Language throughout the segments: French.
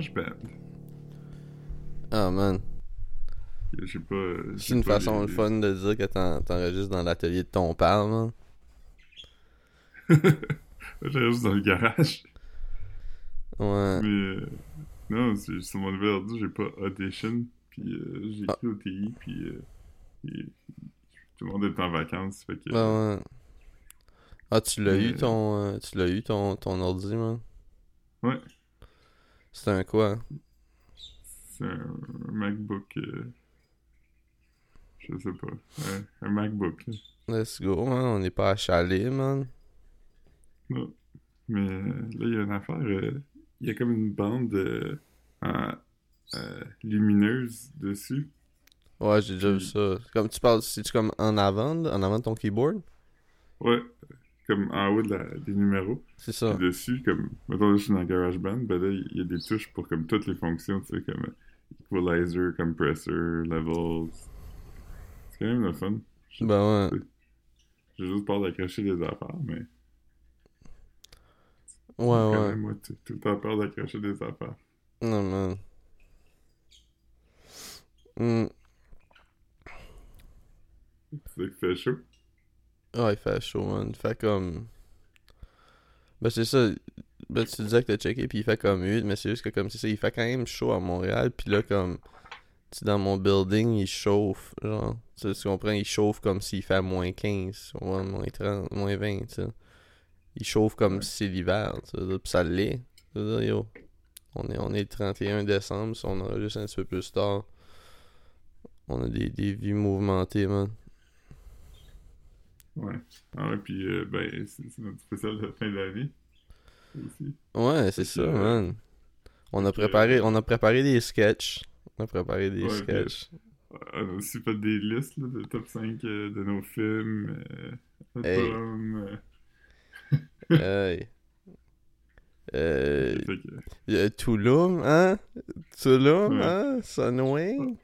GarageBand. Ah, man. Je sais pas. euh, C'est une pas façon les- fun de dire que t'en- t'enregistres dans l'atelier de ton père, man. J'enregistre dans le garage. Ouais. Mais euh, non, c'est- sur mon nouvel ordi, j'ai pas Audition. Puis euh, j'ai Ah. écrit au TI. Puis euh, et- tout le monde est en vacances. Fait que, Ah, ouais. Ah, tu l'as eu ton. tu l'as eu ton, ton ordi, man? Ouais. C'est un quoi? C'est un, MacBook. euh, je sais pas. Ouais, un MacBook. Let's go, man. On n'est pas achalé, man. Non. Mais euh, là, il y a une affaire. euh, Il y a comme une bande euh, en, lumineuse dessus. Ouais, j'ai déjà vu ça. Comme tu parles, c'est-tu comme en avant, en avant de ton keyboard? Ouais. Comme en haut de la, des numéros. C'est ça. Dessus, comme, mettons, là, je suis dans GarageBand, ben là, il y a des touches pour comme toutes les fonctions, tu sais, comme equalizer, compressor, levels. C'est quand même le fun. Ben ouais. J'ai juste peur d'accrocher des affaires, mais Ouais, quand ouais. même, moi, tout tout le temps peur d'accrocher des affaires. Non, man. Tu sais qu'il fait chaud. Ah, il fait chaud, man. Il fait comme. Ben, c'est ça. Ben, tu disais que t'as checké, puis il fait comme 8, mais c'est juste que, comme c'est ça, il fait quand même chaud à Montréal, puis là, comme. Tu sais, dans mon building, il chauffe. Genre, tu comprends? Il chauffe comme s'il fait moins 15, ouais, moins 30, moins 20, tu sais. Il chauffe comme Ouais. si c'est l'hiver, tu sais. Puis ça l'est. Yo. On est, on est le 31 décembre, si on enregistre un petit peu plus tard. On a des, des vies mouvementées, man. Ouais. Ah ouais, puis euh, ben, c'est notre spécial de fin d'année. Aussi. Ouais, c'est ça, que, man. On a préparé, euh, on a préparé des sketchs. On a préparé des Ouais, sketchs. On a aussi fait des listes là, de top 5 euh, de nos films, euh, Hey. albums, euh, Hey. Euh, fait que, y a Tulum, hein? Tulum, Ouais. hein? Sunwing?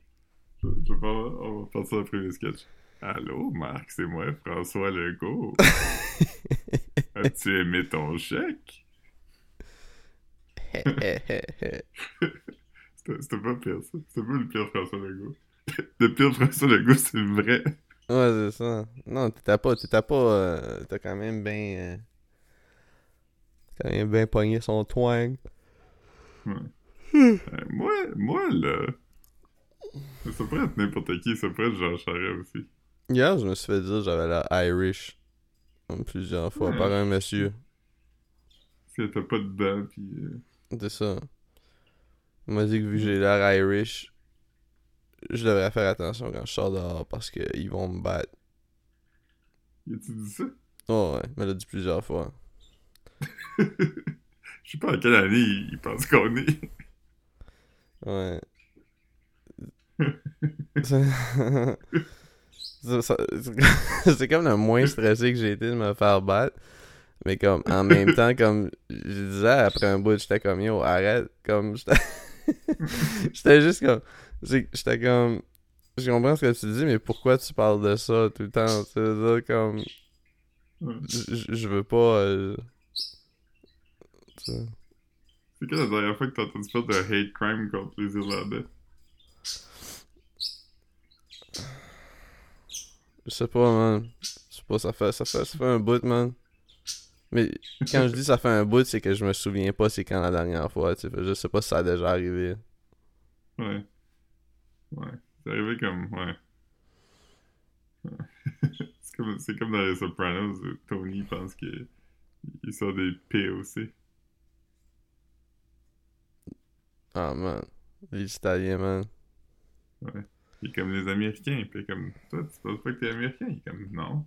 je, je vais, on va passer après les sketchs. Allô, Marc, c'est moi, François Legault. As-tu aimé ton chèque? ouais, C'était pas pire, ça. C'était pas le pire François Legault. Le pire François Legault, c'est le vrai. c'est ça. Non, t'étais pas, t'étais pas, euh, t'as quand même bien, euh, quand même bien pogné son twang. Ouais. Euh, moi, moi, là... Ça pourrait être n'importe qui, ça pourrait être Jean Charest aussi. Hier, je me suis fait dire que j'avais l'air Irish. Plusieurs fois Ouais. par un monsieur. Si t'as pas de dents, pis... euh, C'est ça. Il m'a dit que vu que j'ai l'air Irish, je devrais faire attention quand je sors dehors parce qu'ils vont me battre. Y a-tu dit ça? Oh ouais, il me l'a dit plusieurs fois. Je sais pas à quelle année il pense qu'on est. Ouais. C'est- comme le moins stressé que j'ai été de me faire battre. Mais comme en même temps, comme je disais après un bout, j'étais comme yo, arrête. Comme j'étais juste comme. J'étais comme. Je comprends ce que tu dis, mais pourquoi tu parles de ça tout le temps? Tu veux dire comme. Je veux pas. euh. C'est quand la dernière fois que t'as entendu faire de hate crime contre les Irlandais? Je sais pas, man. Je sais pas, ça fait, ça fait, ça fait un bout, man. Mais quand je dis ça fait un bout, c'est que je me souviens pas c'est quand la dernière fois, tu sais. Je sais pas si ça a déjà arrivé. Ouais. Ouais. C'est arrivé comme... Ouais. Ouais. c'est comme, comme dans les Sopranos, où Tony pense qu'il il sort des POC. Ah, man. Les Italiens, man. Ouais. Il est comme les Américains. Puis comme, toi, tu penses pas que t'es Américain? Il est comme, non.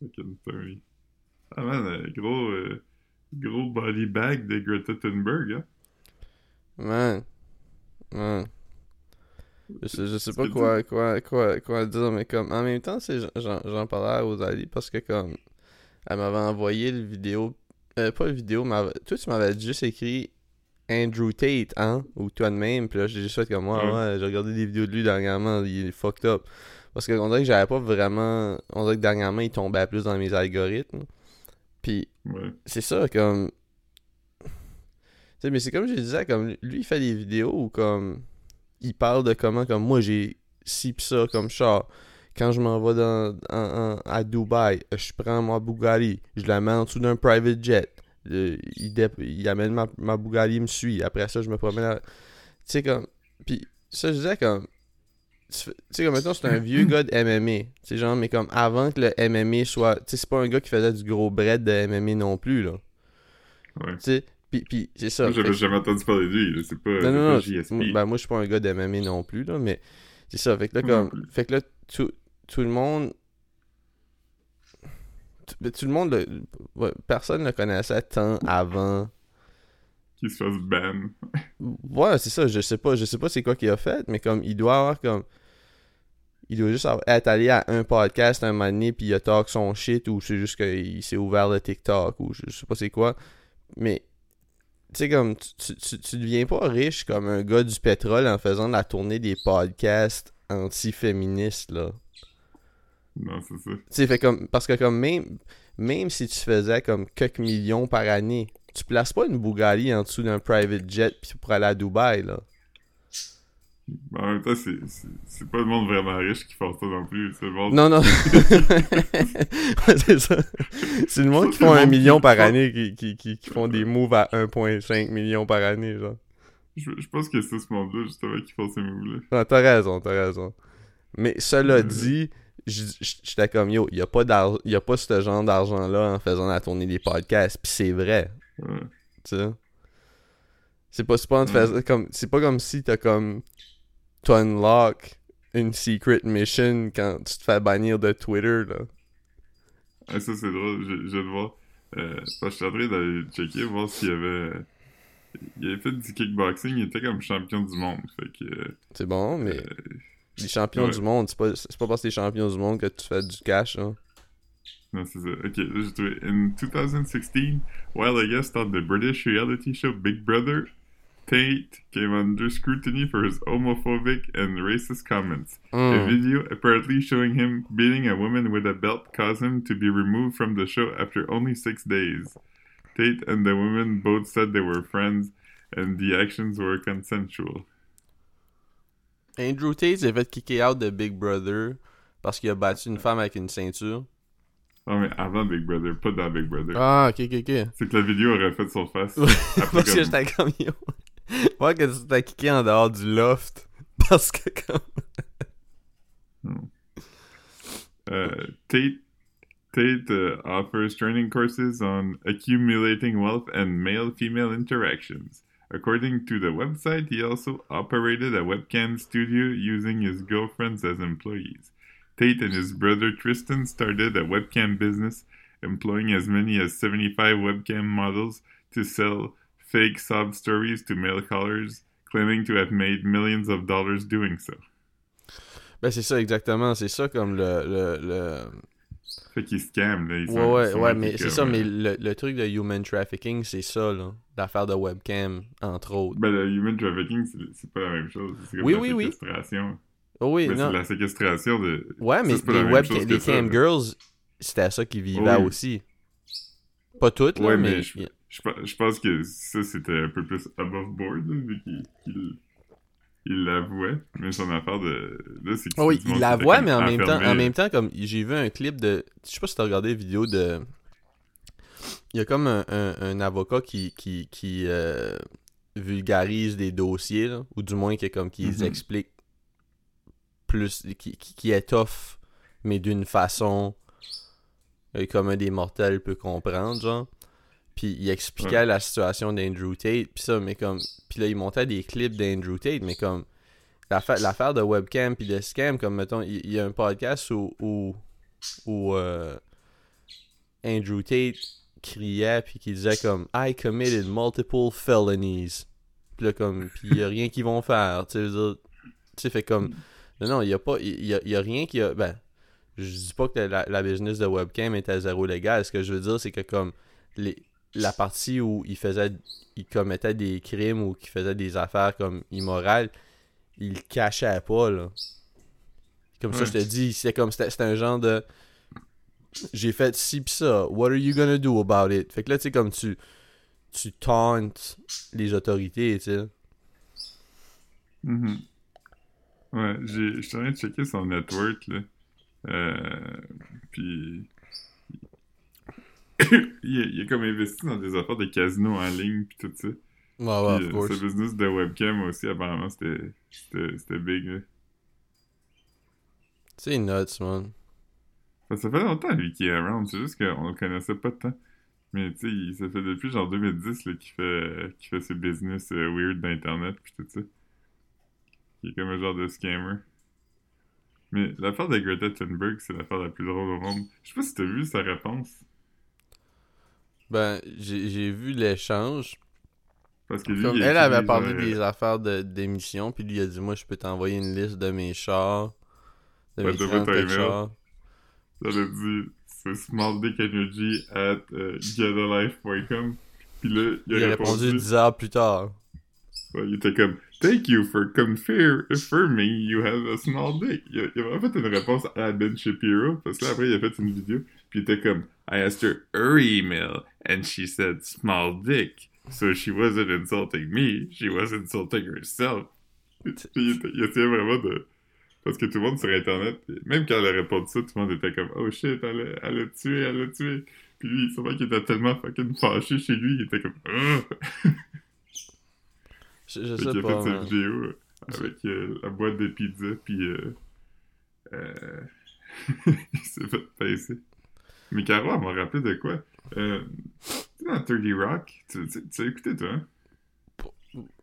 Fucking Tony. Ah man, gros... euh, gros body bag de Greta Thunberg, hein? Man. Man. Je sais, je sais pas quoi, quoi, quoi, quoi dire, mais comme, en même temps, c'est, j'en, parlais à Rosalie parce que comme, elle m'avait envoyé le vidéo, euh, pas le vidéo, mais toi tu m'avais juste écrit Andrew Tate, hein, ou toi de même, puis là j'ai juste fait comme moi, Ouais. ouais, j'ai regardé des vidéos de lui dernièrement, il est fucked up. Parce que on dirait que j'avais pas vraiment, on dirait que dernièrement il tombait plus dans mes algorithmes. Puis Ouais. c'est ça, comme. Tu sais, mais c'est comme je disais, comme lui, il fait des vidéos où, comme. Il parle de comment, comme moi, j'ai ci pis ça comme char. Quand je m'en vais dans, en- en- à Dubaï, je prends ma Bugatti, je la mets en dessous d'un private jet. Euh, il, amène ma, ma Bugatti, il me suit. Après ça, je me promène. à- Tu sais, comme. Puis ça, je disais, comme. Tu sais, comme maintenant, c'est un vieux gars de MMA. Tu sais, genre, mais comme avant que le MMA soit. Tu sais, c'est pas un gars qui faisait du gros bread de MMA non plus, là. Ouais. Tu sais, puis, puis c'est ça. Moi, j'avais jamais entendu parler de lui. C'est pas, non, non, non. JSP. moi- Ben, moi, je suis pas un gars de MMA non plus, là, mais c'est ça. Fait que là, comme. Fait que là, tout, tout le monde. Tout, le monde. le- personne le connaissait tant avant. Qu'il se fasse ban. Ouais, c'est ça. Je sais pas. Je sais pas c'est quoi qu'il a fait, mais comme, il doit avoir comme. Il doit juste avoir- être allé à un podcast un moment donné, puis il a talk son shit, ou c'est juste qu'il s'est ouvert le TikTok, ou je, je sais pas c'est quoi. Mais, tu sais, comme, tu, tu, tu- deviens pas riche comme un gars du pétrole en faisant la tournée des podcasts anti-féministes, là. Non, c'est ça. Tu sais, fait comme, parce que comme, même, même si tu faisais comme quelques millions par année, tu places pas une Bugatti en dessous d'un private jet pour aller à Dubaï, là. En même temps, c'est, pas le monde vraiment riche qui fait ça non plus. C'est le monde. Non, non. Ouais, c'est ça. C'est le monde qui font un million par année qui, qui, qui, qui font des moves à 1,5 million par année, genre. Je, je pense que c'est ce monde-là, justement, qui font ces moves-là. Non, t'as raison, t'as raison. Mais cela Euh. dit, j'étais comme yo, y a pas d'ar- y a pas ce genre d'argent-là en faisant la tournée des podcasts, pis c'est vrai, Ouais. tu sais? C'est pas, pas, fais- comme, pas comme si t'as comme, tu unlock une secret mission quand tu te fais bannir de Twitter, là. Ah, ça, c'est drôle. Je, je de voir. Euh, je suis en train d'aller checker, voir s'il y avait. Il avait fait du kickboxing, il était comme champion du monde. Fait que. C'est bon, mais euh, les champions ouais. du monde, c'est pas, c'est pas parce que t'es champion du monde que tu fais du cash, hein. non, c'est ça. Ok, là, j'ai trouvé. In 2016, while a guest on the British reality show Big Brother, Tate came under scrutiny for his homophobic and racist comments. A Hmm. video apparently showing him beating a woman with a belt caused him to be removed from the show after only six days. Tate and the woman both said they were friends and the actions were consensual. Andrew Tate s'est fait kicker out de Big Brother parce qu'il a battu une femme avec une ceinture. Non, mais avant Big Brother, pas dans Big Brother. Ah, ok, ok, ok. C'est que la vidéo aurait fait surface. Après, parce que j'étais comme yo. Moi, que tu t'as kické en dehors du loft. Parce que comme. Uh, Tate Tate uh, offers training courses on accumulating wealth and male-female interactions. According to the website, he also operated a webcam studio using his girlfriends as employees. Tate and his brother Tristan started a webcam business, employing as many as 75 webcam models to sell fake sob stories to male callers, claiming to have made millions of dollars doing so. Ben, c'est ça, exactement. C'est ça comme le. le, le... Fait qu'ils scam, là. Ils sont- Ouais, ouais, sont ouais, là, mais qui, c'est ça, mais le, le truc de human trafficking, c'est ça, là. L'affaire de webcam, entre autres. Ben, le human trafficking, c'est pas la même chose. C'est Oui, la oui, oui. séquestration. Oh oui, Mais non. c'est la séquestration de. Ouais, mais les, la même web, chose que les ça, cam girls, c'était ça qu'ils vivaient Oui. aussi. Pas toutes, là, Ouais, mais. mais je, je, pe- je pense que ça, c'était un peu plus above board, là, vu qu'il il l'avouait. Mais son affaire de. Là, c'est Oh oui, il la voit, mais en même temps, en même temps, comme j'ai vu un clip de. Je sais pas si t'as regardé la vidéo de. Il y a comme un, un- un avocat qui, qui, qui euh, vulgarise des dossiers, là, ou du moins qui est comme qui Mhm. explique plus, qui, qui, qui étoffe, mais d'une façon euh, comme un des mortels peut comprendre, genre. Puis il expliquait la situation d'Andrew Tate, puis ça, mais comme. Puis là, il montait des clips d'Andrew Tate, mais comme. L'affaire de webcam puis de scam, comme mettons, il il y, a un podcast où, où, où euh, Andrew Tate criait puis qui disait comme I committed multiple felonies. Puis là, comme, puis il y a rien qu'ils vont faire, tu sais, fait comme, non, non, il y a pas, il y a, y a rien qui a, ben, je dis pas que la, la business de webcam est à zéro légal, ce que je veux dire, c'est que comme, les, la partie où il faisait, il commettait des crimes ou qu'il faisait des affaires comme immorales, il le cachait pas, là. Comme ça, je te dis, c'est comme, c'était un genre de, j'ai fait ci pis ça. What are you gonna do about it? Fait que là, tu sais, comme tu. Tu tauntes les autorités, tu sais. Mhm. Ouais, j'ai, je suis en train de checker son network, là. Euh, puis... il, est, il est comme investi dans des affaires de casino en ligne, puis tout ça. Ouais, ouais, Puis, euh, ce business de webcam aussi, apparemment, c'était, big, là. C'est nuts, man. Ça fait longtemps, lui, qu'il est around. C'est juste qu'on le connaissait pas tant. Mais, tu sais, il- ça fait depuis genre 2010, là, qu'il fait, qu'il fait ses business euh, weird d'Internet, puis tout ça. Il est comme un genre de scammer. Mais l'affaire de Greta Thunberg, c'est l'affaire la plus drôle au monde. Je sais pas si t'as vu sa réponse. Ben, j'ai vu l'échange. Parce que lui, Comme elle avait parlé euh, des affaires de- d'émission, puis lui a dit Moi, je peux t'envoyer une liste de mes chars. De Ouais, mes de 30 votre email. chars. Elle a dit c'est smalldickenergy at euh, getalife.com. Puis là, il a, Il répondu. répondu 10 heures plus tard. Ouais, il était comme Thank you for confir- confirming you have a small dick. Il a, il a vraiment fait une réponse à Ben Shapiro, parce que là, après, il a fait une vidéo, puis il était comme I asked her her email, and she said small dick. So she wasn't insulting me, she was insulting herself. Puis il, il essayait vraiment de. Parce que tout le monde sur Internet, même quand elle a répondu ça, tout le monde était comme Oh shit, elle a, elle a tué, elle a tué. Puis lui, sûrement qu'il était tellement fucking fâché chez lui, il était comme Ugh! Je, je Fait sais a pas. fait man. cette vidéo euh, avec euh, la boîte de pizza, puis euh, euh, il s'est fait pincer. Mais Caro, elle m'a rappelé de quoi? Euh, dans 30 Rock, tu, tu, tu as écouté, toi, hein?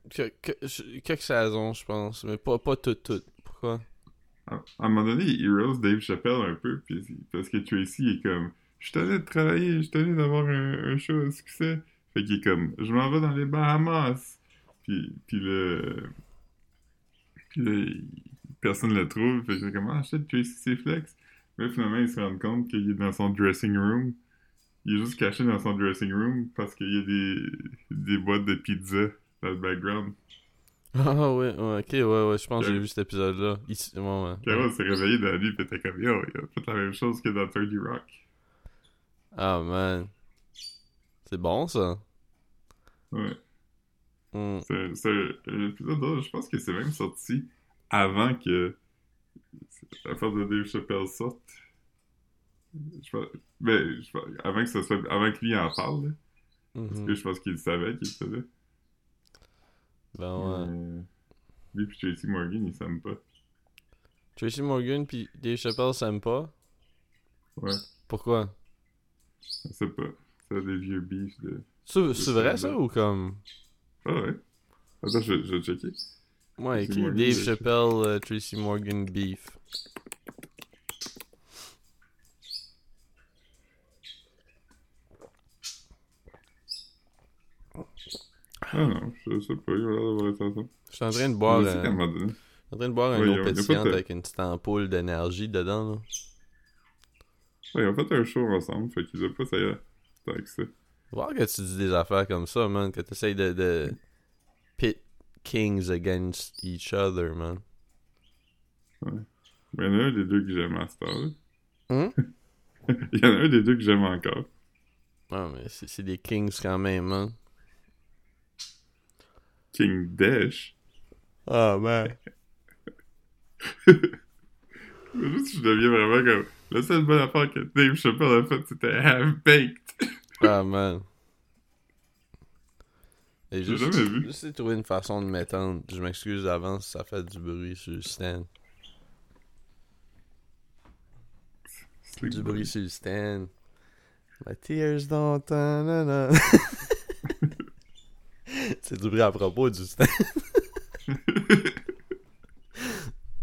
Que- que- je- quelques saisons, je pense, mais pas, pas toutes, toutes. Pourquoi? À, à un moment donné, il rose Dave Chappelle un peu, puis, parce que Tracy est comme « Je suis allé de travailler, je suis allé d'avoir un, un show à succès. » Fait qu'il est comme « Je m'en vais dans les Bahamas. » Puis, puis là... Puis il- personne le trouve, fait que c'est comme « Ah, shit, Tracy, c'est flex. » Mais finalement, il se rend compte qu'il est dans son dressing room. Il est juste caché dans son dressing room parce qu'il y a des, des boîtes de pizza dans le background. Ah ouais, ouais, ok, ouais, ouais, je pense que j'ai vu cet épisode-là. Ici, ouais, s'est réveillé dans la nuit, pis était comme « Yo, il a fait la même chose que dans 30 Rock. » Ah man. C'est bon ça. Ouais. Hmm. C'est un épisode. Je pense que c'est même sorti avant que l'affaire de Dave Chappelle sorte. Je pense, ben, je pense- avant que ça soit, avant que lui en parle, là. parce Mhm. que je pense qu'il savait qu'il était là. Ben ouais. Mais lui puis Tracy Morgan, ils s'aiment pas. Tracy Morgan pis Dave Chappelle s'aiment pas. Ouais, Pourquoi? Je sais pas. C'est des vieux beefs de. C'est vrai ça, ou comme? Ah ouais. Attends, je, je vais checker. Ouais, Tracy écrit Morgan, Dave Dave Chappelle, euh, Tracy Morgan beef. Ah non, je sais pas. Il a l'air d'avoir été ensemble. Je suis en train de boire, Je euh, suis en train de boire un Ouais, eau pétillante avec une petite ampoule d'énergie dedans là. Ouais, ils ont fait un show ensemble, fait qu'ils ont pas ça y est. Que ça. Voir que tu dis des affaires comme ça, man, que t'essayes de, de pit kings against each other, man. Mais il y en a un des deux que j'aime à cette heure. Hum? Il y en a un des deux que j'aime encore. Ah, mais c'est c'est des kings quand même, man. King Dash. Ah, man. Juste, je deviens vraiment comme. La seule bonne affaire que Dave Chappelle a faite, c'était Half-Baked. Ah, man. Et J'ai juste, jamais vu. juste de trouver une façon de m'étendre. Je m'excuse d'avance si ça fait du bruit sur le stand. Du bruit sur le stand. My tears don't... C'est du bruit à propos du stand.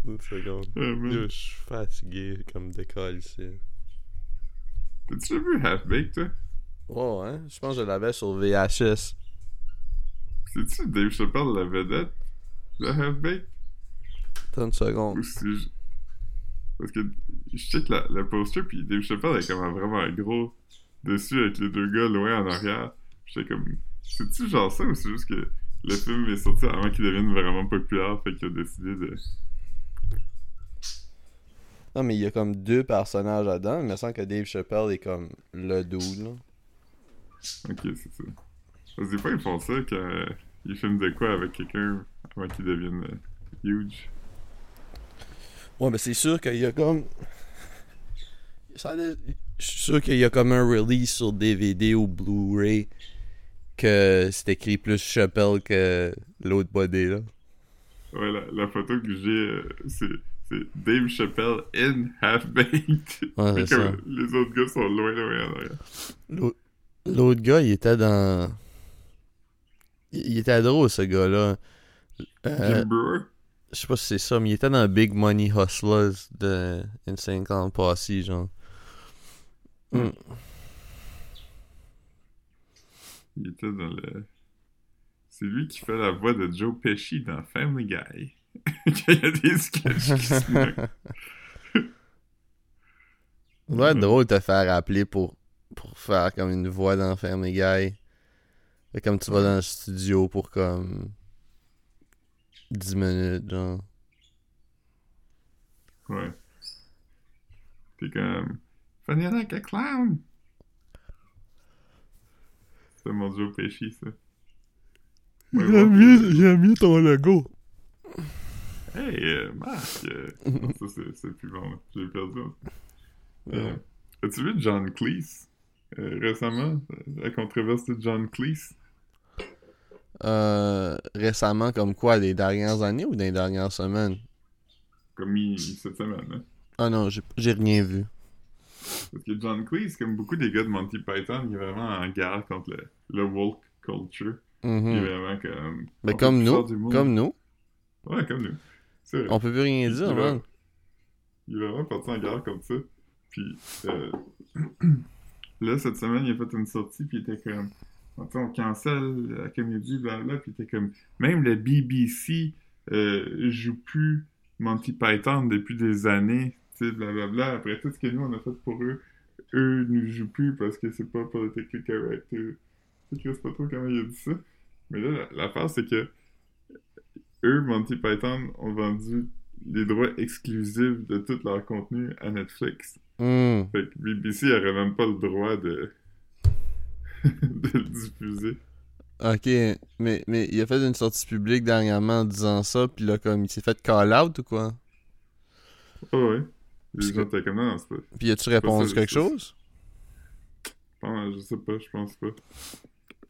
Une seconde. Ah, je suis fatigué comme d'école ici. T'as-tu vu Half-Baked, toi? Ouais, hein? Je pense que je l'avais sur VHS. C'est-tu Dave Chappelle, la vedette de Half-Baked? 30 secondes. Ou si je... Parce que je check la, le poster, puis Dave Chappelle est comme vraiment gros dessus avec les deux gars loin en arrière. J'étais comme, c'est-tu genre ça ou c'est juste que le film est sorti avant qu'il devienne vraiment populaire, fait qu'il a décidé de. Non, mais il y a comme deux personnages là-dedans. Il me semble que Dave Chappelle est comme le dude, là. Ok, c'est ça. Parce que des fois, ils font ça quand euh, ils filment de quoi avec quelqu'un avant qu'il devienne euh, huge. Ouais, mais c'est sûr qu'il y a comme. Je suis sûr qu'il y a comme un release sur DVD ou Blu-ray que c'est écrit plus Chappelle que l'autre body, là. Ouais, la, la photo que j'ai, euh, c'est, c'est Dave Chappelle in Half-Baked. Ouais, c'est comme les autres gars sont loin, loin arrière. L'autre- gars, il était dans. Il était drôle, ce gars-là. Euh, Jim Brewer? je sais pas si c'est ça, mais il était dans Big Money Hustlers de Insane Clown Posse, genre. Hmm. Il était dans le... C'est lui qui fait la voix de Joe Pesci dans Family Guy. Quand il y a des sketchs qui se moquent. Ça doit être drôle de te faire appeler pour, pour faire comme une voix dans Family Guy. Fait comme tu vas dans le studio pour comme 10 minutes, genre. Ouais. T'es comme... Funny like a clown! C'est mon Joe Pesci, ça. Ouais, ouais. j'aime mieux ton logo. Hey, euh, Marc! euh, non, ça, c'est, plus bon. J'ai perdu. Euh, As-tu vu John Cleese? euh, récemment, la controverse de John Cleese? Euh, récemment, comme quoi, des dernières années ou des dernières semaines? Comme il, cette semaine, hein? Ah non, j'ai rien vu. Parce que John Cleese, comme beaucoup des gars de Monty Python, il est vraiment en guerre contre le, le woke culture. Il est Mhm. vraiment comme... Mais comme nous, comme nous, Ouais, comme nous. Vrai. on peut plus rien dire, Il va-. Il est vraiment parti en guerre comme ça. Puis, euh, là, cette semaine, il a fait une sortie, puis il était comme... On cancelle la comédie, blablabla, puis il était comme... Même le BBC euh, joue plus Monty Python depuis des années, tu sais, blablabla. Après tout ce que nous, on a fait pour eux, eux nous jouent plus parce que c'est pas politically correct. Je sais pas trop comment il a dit ça. Mais là, la- l'affaire, c'est que eux, Monty Python, ont vendu les droits exclusifs de tout leur contenu à Netflix. Hmm. Fait que BBC aurait même pas le droit de, de le diffuser. Ok, mais, mais il a fait une sortie publique dernièrement en disant ça, puis là, comme, il s'est fait call-out ou quoi? Ah ouais. Les gens étaient comme non. Puis as-tu répondu quelque chose? Je sais pas, je pense pas.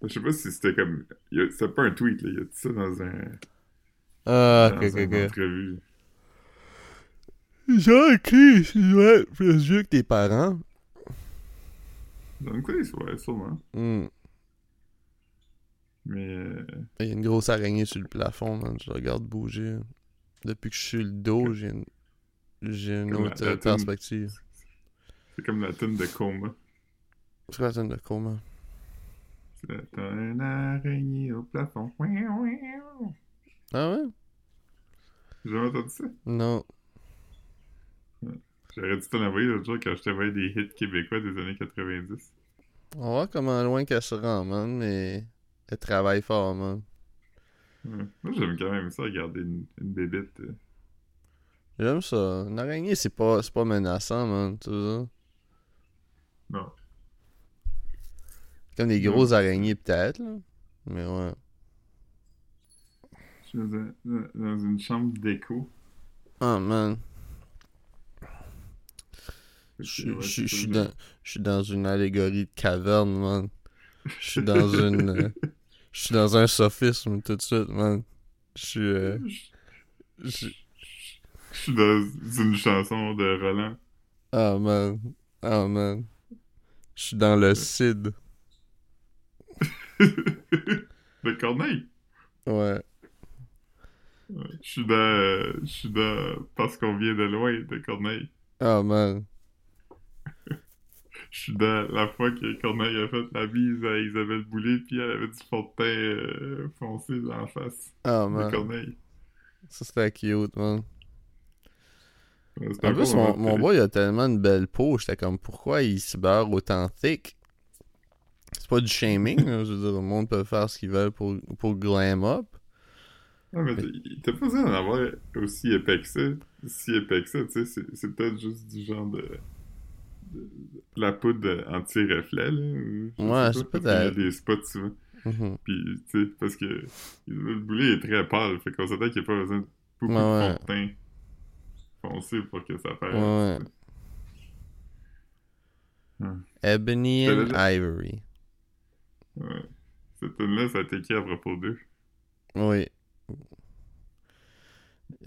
Je sais pas si c'était comme. C'était pas un tweet, là. Il a dit ça dans un. Ah, dans ok, ok, ok. entrevue. Genre, ok, je dois être plus vieux que tes parents. Oui, ouais, sûrement. Hmm. Mais. euh, Il y a une grosse araignée sur le plafond, man. Je la regarde bouger. Depuis que je suis le dos, j'ai une, j'ai une Comme autre la euh, perspective. c'est comme la tune de coma. C'est la tonne de coma? C'est un araignée au plafond. Ah ouais? J'ai jamais entendu ça. Non. J'aurais dû te l'envoyer l'autre jour quand je t'envoyais des hits québécois des années 90. On va voir comment loin qu'elle se rend, man, mais elle travaille fort, man. Ouais. Moi, j'aime quand même ça, regarder une, une bébête. euh. J'aime ça. Une araignée, c'est pas, c'est pas menaçant, man, tu vois. Non. Comme des Non. grosses araignées, peut-être, là. Mais ouais. Je suis dans, un- dans- dans une chambre d'écho. Ah, man. Fait que, Je ouais, je- c'est je ça, suis dans, je suis dans une allégorie de caverne, man. Je suis dans une. euh, Je suis dans un sophisme tout de suite, man. Je suis. euh, Je suis dans une chanson de Roland. Ah, man. Ah, man. Je suis dans le CID. de Corneille? Ouais. Ouais. Je suis dans. Je suis dans. Parce qu'on vient de loin de Corneille. Ah, man. Je suis dans la fois que Corneille a fait la bise à Isabelle Boulay, puis elle avait du fond de teint euh, foncé dans la face de man. Corneille. Ça, c'était cute, man. En plus, mon, mon boy a tellement une belle peau. J'étais comme, pourquoi il se beurre autant thick? C'est pas du shaming, là. Je veux dire, le monde peut faire ce qu'il veut pour, pour glam up. Ouais, mais t'as- pas besoin d'en avoir aussi épais que ça. Si épais que ça, tu sais, c'est- peut-être juste du genre de... de- de la poudre anti-reflet, là. Ouais, c'est parce qu'il y a peut-être. des spots souvent. Mhm. Puis, tu sais, parce que le boulet est très pâle, fait qu'on s'attend qu'il n'y a pas besoin de beaucoup Ouais, de ouais. fond de teint foncé pour que ça fasse. Ouais. Ebony T'avais and déjà- Ivory. Ouais. Cette tune-là, ça a été écrit à propos d'eux? Oui.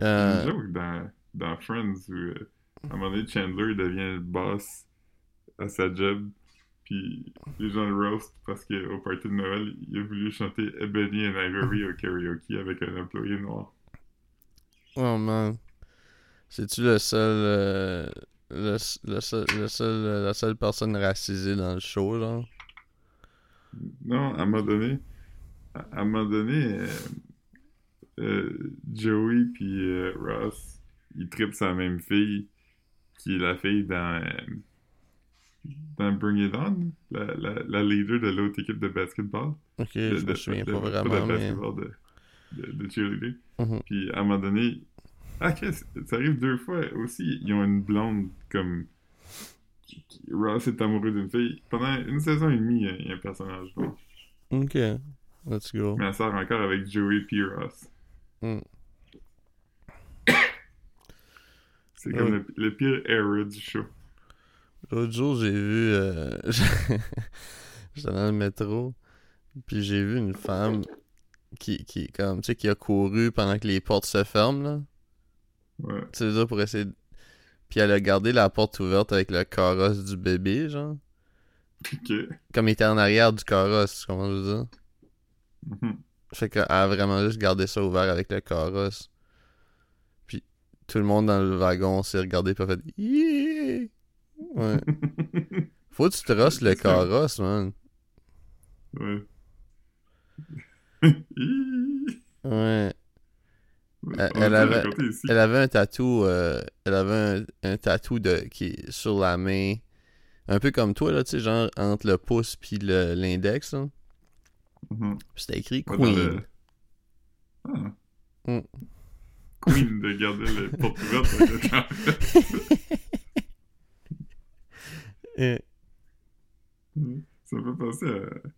Euh, une joke dans, dans Friends où, euh, à un moment donné, Chandler devient le boss à sa job, puis les gens le roast parce qu'au party de Noël, il a voulu chanter Ebony and Ivory au karaoke avec un employé noir. Oh man. C'est-tu le seul, euh, le, le seul, le seul, euh, la seule personne racisée dans le show, genre? Non, à un moment donné, à, un moment donné, euh, euh, Joey puis Ross, ils trippent sur la même fille, qui est la fille dans, dans Bring It On, la, la, la leader de l'autre équipe de basketball. Ok, de, je me souviens de- pas de vraiment, mais... de, de, de cheerleader. Mhm. Puis à un moment donné, ah ça arrive deux fois aussi, ils ont une blonde comme... Ross est amoureux d'une fille. Pendant une saison et demie, il y a- un personnage. Ok, let's go. Mais elle sort encore avec Joey P. Ross. Mm. C'est comme Ouais. le, le pire era du show. L'autre jour, j'ai vu... Euh... J'étais dans le métro, puis j'ai vu une femme qui, qui, comme, tu sais, qui a couru pendant que les portes se ferment, là. Ouais. Tu sais, ça, pour essayer de... Puis elle a gardé la porte ouverte avec le carrosse du bébé, genre. Ok. Comme il était en arrière du carrosse, comment je veux dire? Mhm. Fait qu'elle a vraiment juste gardé ça ouvert avec le carrosse. Puis tout le monde dans le wagon s'est regardé pis a fait! Ouais. Faut que tu trosses le C'est carrosse, man. ouais. Ouais. Elle- avait-. Elle avait un tatou, euh, elle avait un, un tatou de, qui est sur la main. Un peu comme toi, là, tu sais, genre entre le pouce puis le- l'index, là. Mhm. Puis c'était écrit Ouais, Queen. le- Ah. Mm. Queen de garder le porte ouverte avec le carrosse. Eh. Ça me fait penser à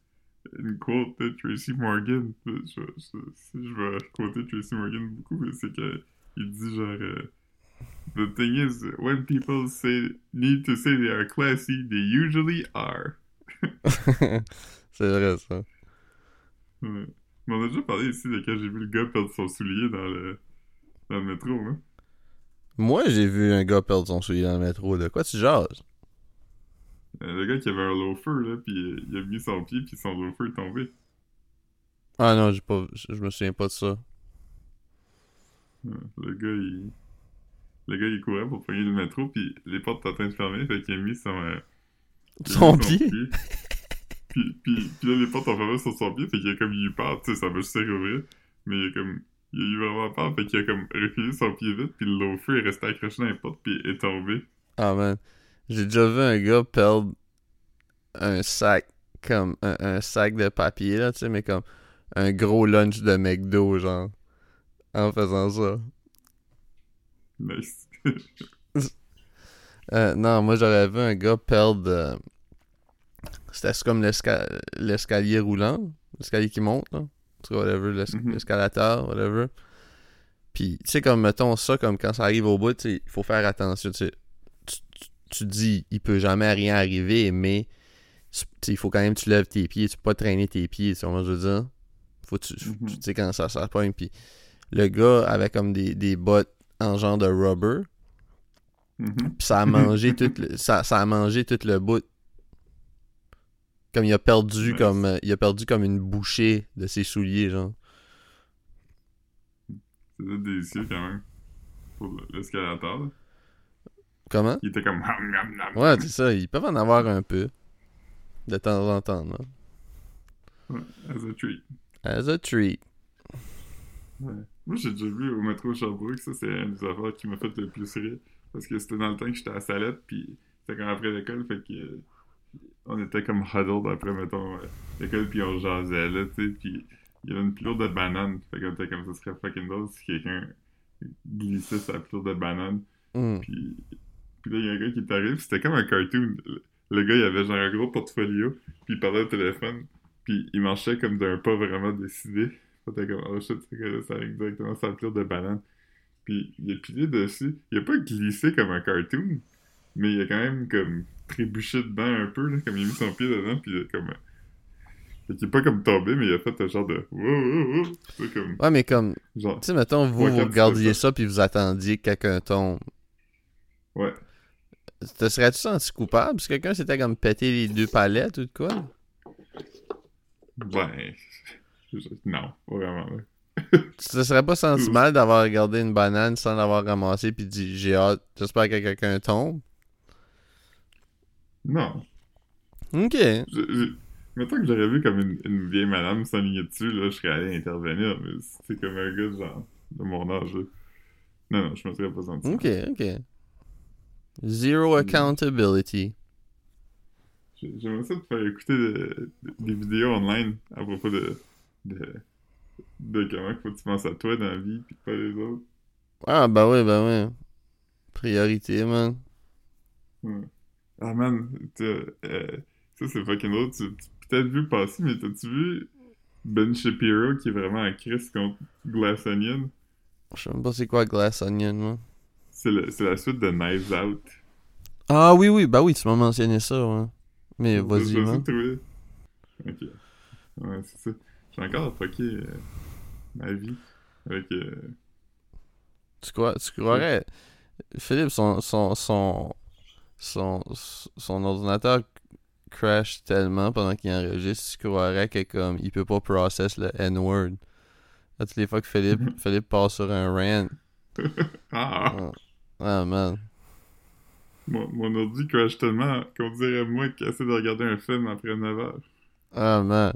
une quote de Tracy Morgan. Je, je, je, je vais quoter Tracy Morgan beaucoup, mais c'est que il dit genre euh, The thing is, when people say need to say they are classy, they usually are. C'est vrai, ça. Ouais. Mais on a déjà parlé ici de quand j'ai vu le gars perdre son soulier dans le, dans le métro, hein. Moi, j'ai vu un gars perdre son soulier dans le métro. De quoi tu jases? Euh, Le gars qui avait un loafer, là, puis il a mis son pied, puis son loafer est tombé. Ah non, j'ai pas, je me souviens pas de ça. Le gars, il... Le gars, il courait pour pogner le métro, puis les portes étaient en train de fermer, fait qu'il a mis son... euh, Son pied? puis, puis, puis là, les portes ont fermé sur son pied, fait qu'il a comme eu peur, tu sais, ça va juste se rouvrir, mais il a comme... Il a eu vraiment peur, fait qu'il a comme reculé son pied vite, puis le loafer est resté accroché dans les portes, puis est tombé. Ah man, j'ai déjà vu un gars perdre un sac comme un, un sac de papier là, tu sais, mais comme un gros lunch de McDo genre en faisant ça. Nice. Euh, non, moi j'aurais vu un gars perdre euh, c'était comme l'esca- l'escalier roulant, l'escalier qui monte là, tu whatever, Mhm. l'escalateur, whatever. Puis tu sais comme mettons ça comme quand ça arrive au bout, il faut faire attention, tu sais. Tu, dis il peut jamais rien arriver, mais il faut quand même que tu lèves tes pieds, tu peux pas traîner tes pieds, tu vois je veux dire? Faut que tu Mhm. tu sais quand ça ça pogne puis le gars avait comme des, des bottes en genre de rubber, Mhm. puis ça a mangé tout le, ça, ça a mangé tout le bout. Comme il a perdu comme il a perdu comme une bouchée de ses souliers genre. C'était délicieux quand même. Pour l'escalator. Comment? Il était comme... Ouais, c'est ça, ils peuvent en avoir un peu de temps en temps, là. Ouais, as a treat. As a treat. Ouais. Moi, j'ai déjà vu au métro Sherbrooke, ça, c'est une des affaires qui m'a fait le plus rire. Parce que c'était dans le temps que j'étais à Salette, puis c'était comme après l'école, fait que... on était comme huddled après, mettons, euh, l'école, puis on jasait, là, tu sais, puis il y avait une pilure de banane. Fait que t'es comme ça serait fucking drôle si quelqu'un glissait sa pilure de banane. Hmm. Puis, puis là, il y a un gars qui est arrivé, puis c'était comme un cartoon. Le, gars, il avait genre un gros portfolio, puis il parlait au téléphone, puis il marchait comme d'un pas vraiment décidé. Que comme, oh shit, ce gars-là, ça arrive exactement sa pilure de banane. Puis il a pilé dessus. Il a pas glissé comme un cartoon, mais il a quand même comme trébuché dedans un peu, là, comme il a mis son pied dedans, puis il a comme... Fait qu'il est pas comme tombé, mais il a fait un genre de... Wow, wow, comme... Ouais, mais comme, Genre... tu sais, mettons, vous, Ouais, regardiez fais ça, puis vous attendiez que quelqu'un tombe. Ouais. Te serais-tu senti coupable si quelqu'un s'était comme pété les deux palettes ou de quoi? Ben... Non, pas vraiment. Tu te serais pas senti mal d'avoir regardé une banane sans l'avoir ramassée puis dit j'ai hâte, j'espère que quelqu'un tombe? Non. Ok. Je, je- Mettons que j'aurais vu comme une, une vieille madame s'enligner dessus, là, je serais allé intervenir, mais c'est comme un gars genre de mon âge. là. Non, non, je me serais pas senti. Ok, ok. Zero accountability. J'ai- J'aimerais ça te faire écouter de- de- des vidéos online à propos de, de, de comment faut que tu penses à toi dans la vie pis pas les autres. Ah, bah oui, bah oui. Priorité, man. Ouais. Ah man, euh, ça c'est fucking drôle. Tu, tu peut-être vu passer, mais t'as-tu vu Ben Shapiro qui est vraiment en crise contre Glass Onion? Je sais même pas c'est quoi Glass Onion, moi. C'est la suite de Knives Out. Ah oui, oui, bah oui, tu m'as mentionné ça, ouais. Mais vas-y, trouver. Ok. Ouais, c'est ça. J'ai encore fucké euh, ma vie avec. euh, Tu crois, tu croirais... Philippe, son, son, son, son, son ordinateur crash tellement pendant qu'il enregistre, tu croirais que comme, il peut pas process le N-word? À toutes les fois que Philippe, Philippe passe sur un rant. Ah! Ah, ah, man. Mon, mon ordi crash tellement qu'on dirait moi qui essaie de regarder un film après 9 heures. Ah, man.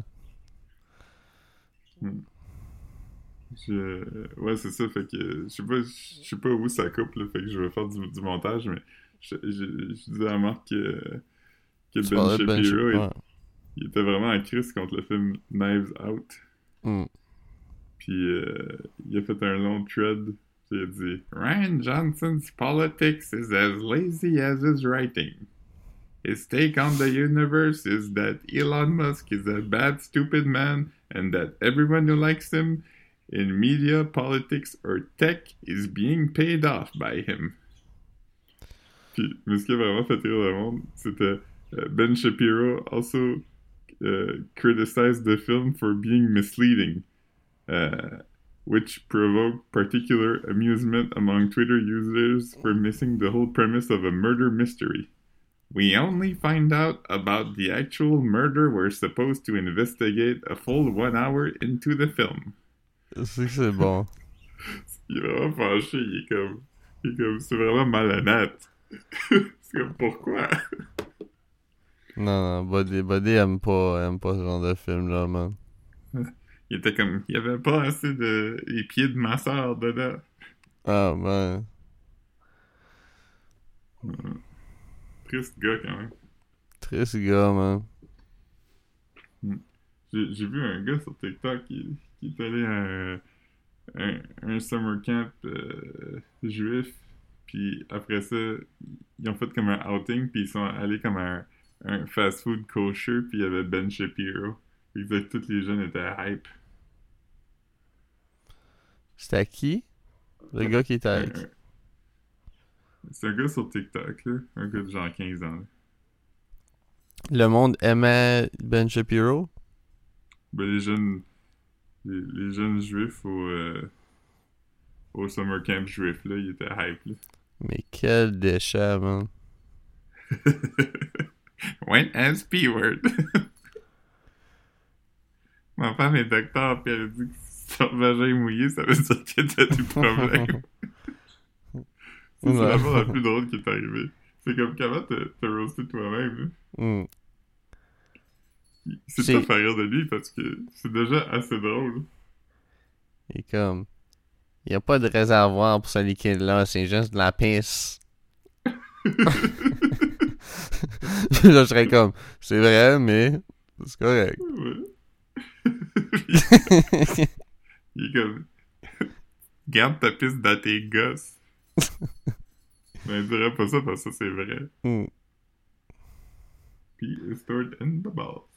Je... Ouais, c'est ça, fait que je sais pas, je sais pas où ça coupe, là, fait que je vais faire du, du montage, mais je, je, je disais à Marc que, que Ben Ben Shapiro, il, Shapiro. il était vraiment en crise contre le film Knives Out. Hmm. Puis euh, il a fait un long thread. Il dit Ryan Johnson's politics is as lazy as his writing. His take on the universe is that Elon Musk is a bad, stupid man, and that everyone who likes him in media, politics, or tech is being paid off by him. Puis, mais ce qui a vraiment fait rire le monde, c'était euh, Ben Shapiro also uh, criticized the film for being misleading uh, which provoked particular amusement among Twitter users for missing the whole premise of a murder mystery. We only find out about the actual murder we're supposed to investigate a full one hour into the film. C'est que c'est bon. Il est vraiment fâché, il est comme. Il est comme. C'est vraiment malhonnête. c'est comme pourquoi? Non, non, Buddy, Buddy aime pas, aime pas ce genre de film-là, man. Il était comme. Il y avait pas assez de. les pieds de ma soeur dedans. Ah, man. Triste gars quand même. Triste gars, man. J'ai j'ai vu un gars sur TikTok qui, qui est allé à un, un, un summer camp euh, juif, puis après ça, ils ont fait comme un outing, puis ils sont allés comme à un, un fast-food kosher, puis il y avait Ben Shapiro. Fait que tous les jeunes étaient hype. C'était qui? Le gars qui était avec. un- C'est un gars sur TikTok, là. Un gars de genre 15 ans. là. Le monde aimait Ben Shapiro? Ben, les jeunes. Les, les jeunes juifs au. euh, au summer camp juif, là, ils étaient hype, là. Mais quel déchet, man. Went as P-word. Ma femme est docteur, puis elle a dit que si ton vagin est mouillé, ça veut dire que t'as des problèmes. C'est Ouais. la fois la plus drôle qui est arrivée. C'est comme comment t'as roasté toi-même. Hmm. C'est pas faire rire de lui parce que c'est déjà assez drôle. Est comme. Il n'y a pas de réservoir pour ce liquide-là, c'est juste de la pisse. là, je serais comme. C'est vrai, mais. C'est correct. Ouais. Il est comme. Garde ta piste dans tes gosses. Mais il dirait pas ça parce que ça, c'est vrai. Hmm, Puis, it's stored in the balls.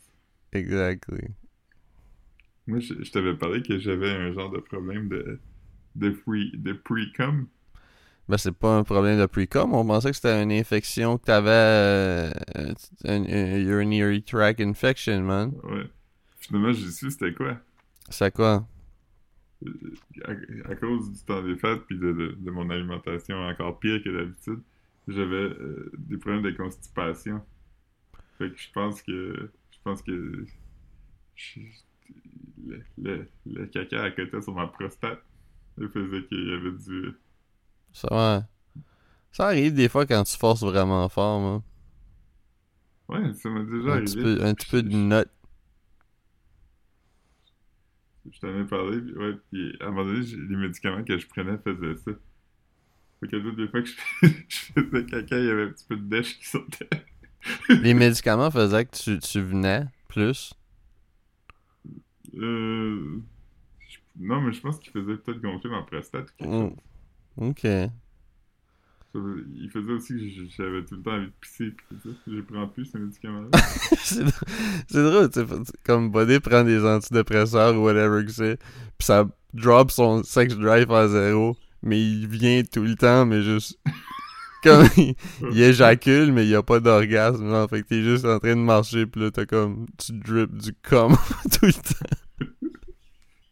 exactly. Moi, je, je t'avais parlé que j'avais un genre de problème de. de free. de pre-cum. Ben, c'est pas un problème de pre-com. On pensait que c'était une infection que t'avais. Euh, un, un urinary tract infection, man. Ouais. Finalement, j'ai su c'était quoi. C'est quoi? à, à cause du temps des fêtes puis de, de, de mon alimentation encore pire que d'habitude, j'avais euh, des problèmes de constipation. Fait que je pense que je pense que je- le, le, le caca à côté sur ma prostate il faisait qu'il y avait du Ça, ouais. Ça arrive des fois quand tu forces vraiment fort, man. ouais ça m'est déjà Un arrivé petit peu, un petit peu de note. Je t'en ai parlé puis ouais puis à un moment donné les médicaments que je prenais faisaient ça fait que toutes les fois que je, je faisais caca il y avait un petit peu de dèche qui sortait Les médicaments faisaient que tu, tu venais plus? Euh... Non, mais je pense qu'il faisait peut-être gonfler ma prostate. ou quelque Mm. chose. Ok. Il faisait aussi que j'avais tout le temps envie de pisser. Je prends plus ces médicaments-là. c'est dr- c'est drôle, tu sais, comme Buddy prend des antidépresseurs ou whatever que c'est, pis ça drop son sex drive à zéro, mais il vient tout le temps, mais juste... Comme, il, il éjacule, mais il y a pas d'orgasme, genre, fait que t'es juste en train de marcher, pis là, t'as comme, tu drip du cum tout le temps.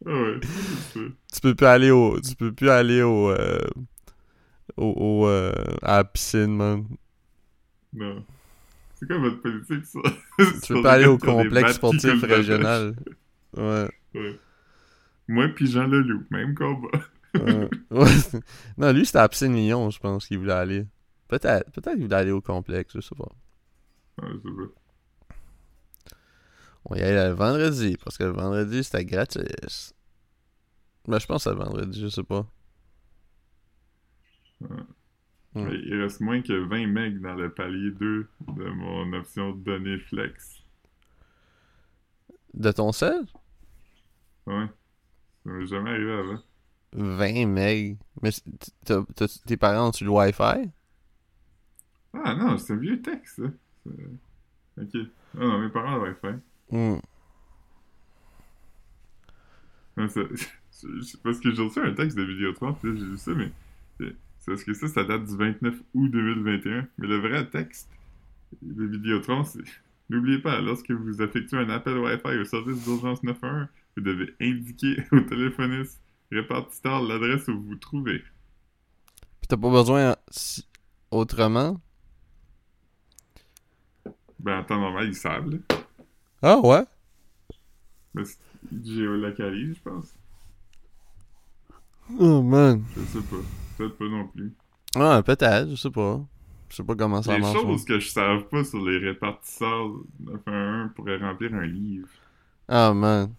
Ah ouais. Tu peux plus aller au... Tu peux plus aller au... euh, au, au, euh, à la piscine, man. Non. C'est quoi votre politique, ça? Tu peux pas aller au complexe sportif régional. Ouais. Ouais. Moi pis Jean Leloup, même combat. Ouais. Ouais. Non, lui, c'était à Piscine Lyon, je pense qu'il voulait aller. Peut-être. Peut-être qu'il voulait aller au complexe, je sais pas. Ouais, je sais pas. On y allait le vendredi, parce que le vendredi, c'était gratis. Mais je pense que le vendredi, je sais pas. Il reste moins que 20 megs dans le palier 2 de mon option données flex. De ton sel? Ouais. Ça m'est jamais arrivé avant. 20 meg. Mais c'est- t'as- t'as- tes parents ont-tu le Wi-Fi? Ah non, c'est un vieux texte, ça. C'est- Ok. Ah non, mes parents l'avaient fait. Hmm. Ouais, ça- c'est- c'est parce que j'ai reçu un texte de Vidéotron, puis là, j'ai vu ça, mais parce que ça, ça date du 29 août 2021. Mais le vrai texte de Vidéotron, c'est N'oubliez pas, lorsque vous effectuez un appel Wi-Fi au service d'urgence 91, vous devez indiquer au téléphoniste répartiteur l'adresse où vous vous trouvez. Pis t'as pas besoin si- autrement? Ben, en temps normal, ils savent, là. Ah ouais? Mais c'est- ils géolocalisent, je pense. Oh man. Je sais pas. Peut-être pas non plus. Ah, peut-être, je sais pas. Je sais pas comment ça Les marche. moi. choses que je savais pas sur les répartisseurs 911 pourraient remplir un livre. Ah man.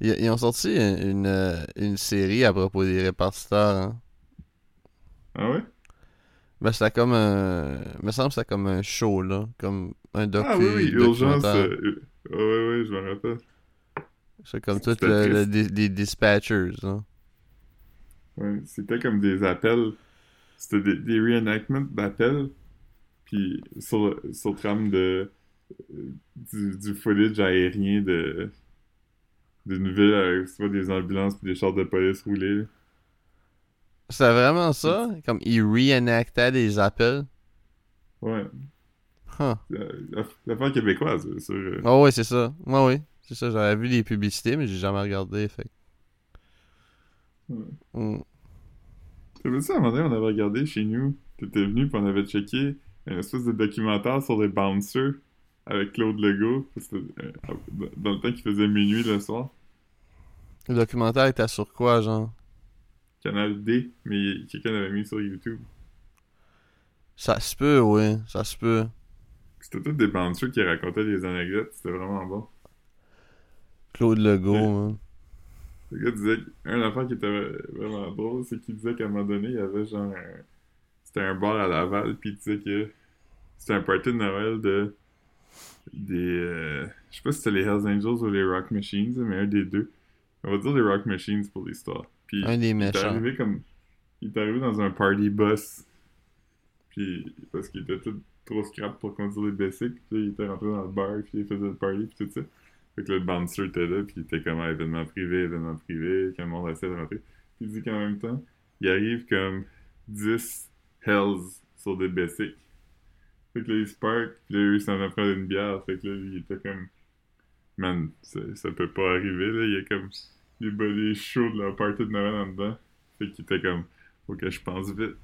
Ils, ils ont sorti une, une, euh, une série à propos des répartiteurs. Hein. Ah ouais? Ben c'était comme un. me semble que c'était comme un show là. Comme un docu. Ah oui, oui, urgence. euh, euh, ouais, ouais, ouais, je me rappelle. C'est comme tout c'était le, le- triste. des, des dispatchers. Là. Ouais, c'était comme des appels. C'était des, des reenactments d'appels. Puis sur, sur trame de. euh, Du, du footage aérien de. D'une ville avec soit des ambulances puis des chars de police roulés. C'était vraiment ça? Comme ils reenactaient des appels? Ouais. Huh. Euh, l'aff- L'affaire québécoise, euh, sur. euh, Oh ouais, c'est ça. Oui. C'est ça. J'avais vu des publicités, mais j'ai jamais regardé. Fait. Ouais. Hmm. T'as vu ça, à un moment donné, on avait regardé chez nous. T'étais venu, puis on avait checké un espèce de documentaire sur les bouncers avec Claude Legault. Euh, dans le temps qu'il faisait minuit le soir. Le documentaire était sur quoi, genre? Canal D, mais quelqu'un l'avait mis sur YouTube. Ça se peut, oui. Ça se peut. C'était tous des bouncers qui racontaient des anecdotes. C'était vraiment bon. Claude Legault, Ouais. man. Le gars disait un affaire qui était vraiment drôle, c'est qu'il disait qu'à un moment donné, il y avait genre un... C'était un bar à Laval, puis il disait que c'était un party de Noël de des. euh, je sais pas si c'était les Hells Angels ou les Rock Machines, mais un des deux. On va dire les Rock Machines pour l'histoire. Puis Un des il est méchants. arrivé comme. Il est arrivé dans un party bus. Puis parce qu'il était tout trop scrap pour conduire les bicycles. Puis il était rentré dans le bar, puis il faisait le party, puis tout ça. Fait que le bouncer était là, puis il était comme ah, événement privé, événement privé, quand le monde essaie de rentrer. Puis il dit qu'en même temps, il arrive comme 10 Hells sur des bicycles. Fait que là, il puis là, lui, il s'en va prendre une bière. Fait que là, il était comme. Man, ça, ça peut pas arriver, là. Il y a comme des body chauds de la party de Noël en dedans. Fait qu'il était comme. Faut que je pense vite.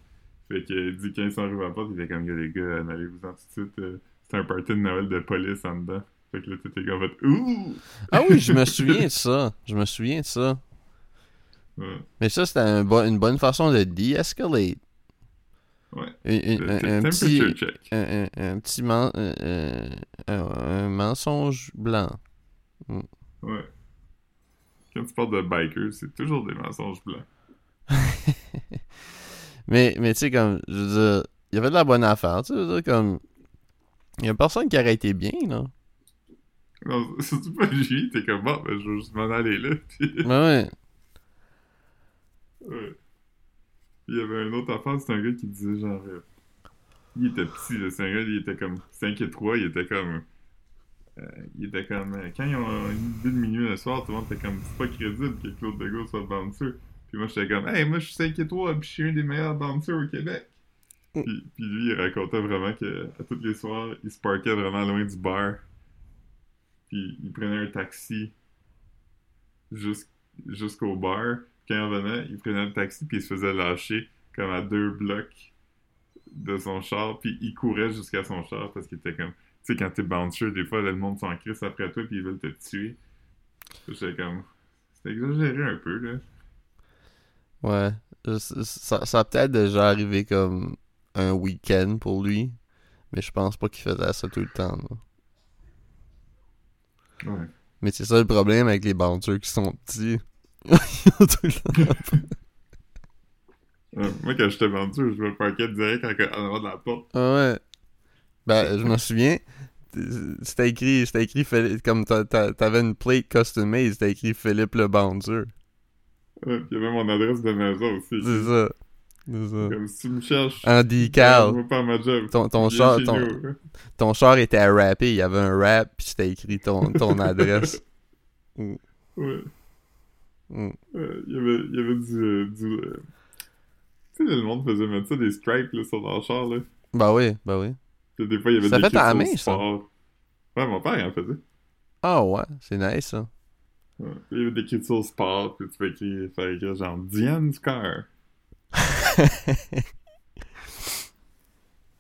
Fait qu'il dit quand sont arrivés à la porte, il était comme, les gars, en allez-vous-en tout de suite. euh, C'est un party de Noël de police en dedans. Fait que là, t'étais comme, en fait, ouh! Ah oui, je me souviens de ça. Je me souviens de ça. Ouais. Mais ça, c'était un une bonne façon de de-escalate. Ouais. Un, un- un- petit, un, un- petit men- euh, un, un mensonge blanc. Ouais. Quand tu parles de bikers, c'est toujours des mensonges blancs. Mais, mais tu sais, comme, je veux dire, il y avait de la bonne affaire, tu sais, comme, il y a personne qui aurait été bien, là. Non, surtout pas lui, t'es comme, bon, ben, je vais juste m'en aller là. Puis, Ouais, ouais. ouais. Il y avait un autre affaire, c'était un gars qui disait genre. euh, il était petit, là. C'est un gars, il était comme 5 et 3, il était comme. euh, il était comme. euh, quand ils ont une but de minuit le soir, tout le monde était comme, c'est pas crédible que Claude Legault soit bouncer. Puis moi, j'étais comme, hey, moi, je suis 5 et 3, puis je suis un des meilleurs bouncers au Québec. Mm. Puis, puis lui, il racontait vraiment que à tous les soirs, il se parquait vraiment loin du bar. Il prenait un taxi jus- jusqu'au bar. Quand il revenait, il prenait le taxi puis il se faisait lâcher comme à deux blocs de son char. Puis il courait jusqu'à son char parce qu'il était comme... Tu sais, quand t'es bouncer, des fois, le monde s'en crisse après toi puis ils veulent te tuer. J'étais comme... C'est exagéré un peu, là. Ouais. Ça a peut-être déjà arrivé comme un week-end pour lui. Mais je pense pas qu'il faisait ça tout le temps. là. Ouais. Mais c'est ça le problème avec les bouncers qui sont petits. Moi, quand j'étais bouncer, je me parquais direct en, avant de la porte. Ah ouais. Ben, je me souviens. C'était écrit, c'était écrit comme t'a- t'a- t'avais une plate custom made, c'était écrit Philippe le Bouncer. Ouais, puis il y avait mon adresse de maison aussi. C'est ça. Comme si tu me cherches... Pas ma job. Ton, ton, char, ton, ton char était à rapper, il y avait un rap, puis c'était écrit ton, ton adresse. Ouais. Mm. Ouais, il y avait, il y avait du. du euh, Tu sais, le monde faisait mettre ça des stripes là, sur leur char. Là. Bah oui, bah oui. Puis des fois, il y avait Ça des fait à la main, ça. Ouais, mon père, il en faisait. Ah ouais, c'est nice ça. Ouais. Il y avait des kits au sport, puis tu peux écrire, faire écrire genre Diane's car.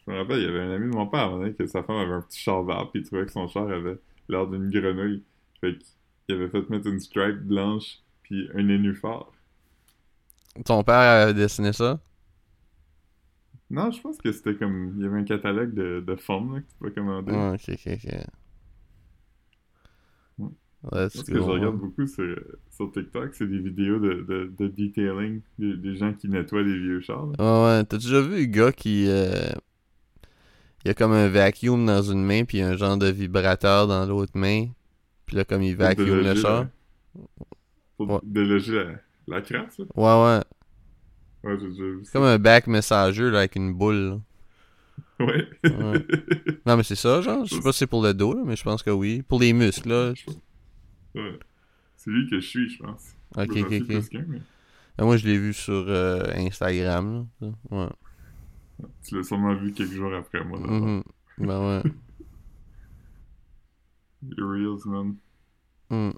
Je me rappelle, il y avait un ami de mon père, donné, que sa femme avait un petit char vert, puis il trouvait que son char avait l'air d'une grenouille. Fait qu'il avait fait mettre une stripe blanche, puis un nénuphar. Ton père a dessiné ça? Non, je pense que c'était comme. Il y avait un catalogue de, de formes là, que tu pouvais commander. Ah, ok, ok, ok. Ouais. Ce que je regarde beaucoup sur, sur TikTok, c'est des vidéos de, de, de detailing, des, des gens qui nettoient des vieux chars. là. Ouais, ouais. T'as déjà vu un gars qui. euh, Il a comme un vacuum dans une main, puis un genre de vibrateur dans l'autre main. Puis là, comme il vacuum le char. Pour Ouais. déloger la, la crasse, là. Ouais, ouais. Ouais, j'ai déjà vu C'est comme un bac messager là, avec une boule. là. Ouais. Ouais. Non, mais c'est ça, genre. Je sais pas si c'est pour le dos, là, mais je pense que oui. Pour les muscles, là. Ouais. C'est lui que je suis, je pense. Ok, ok, ok. mais Ah, Moi, je l'ai vu sur euh, Instagram, là. Ouais. Tu l'as sûrement vu quelques jours après moi. là. Mhm. Ben ouais. Les Reels, man. Mm.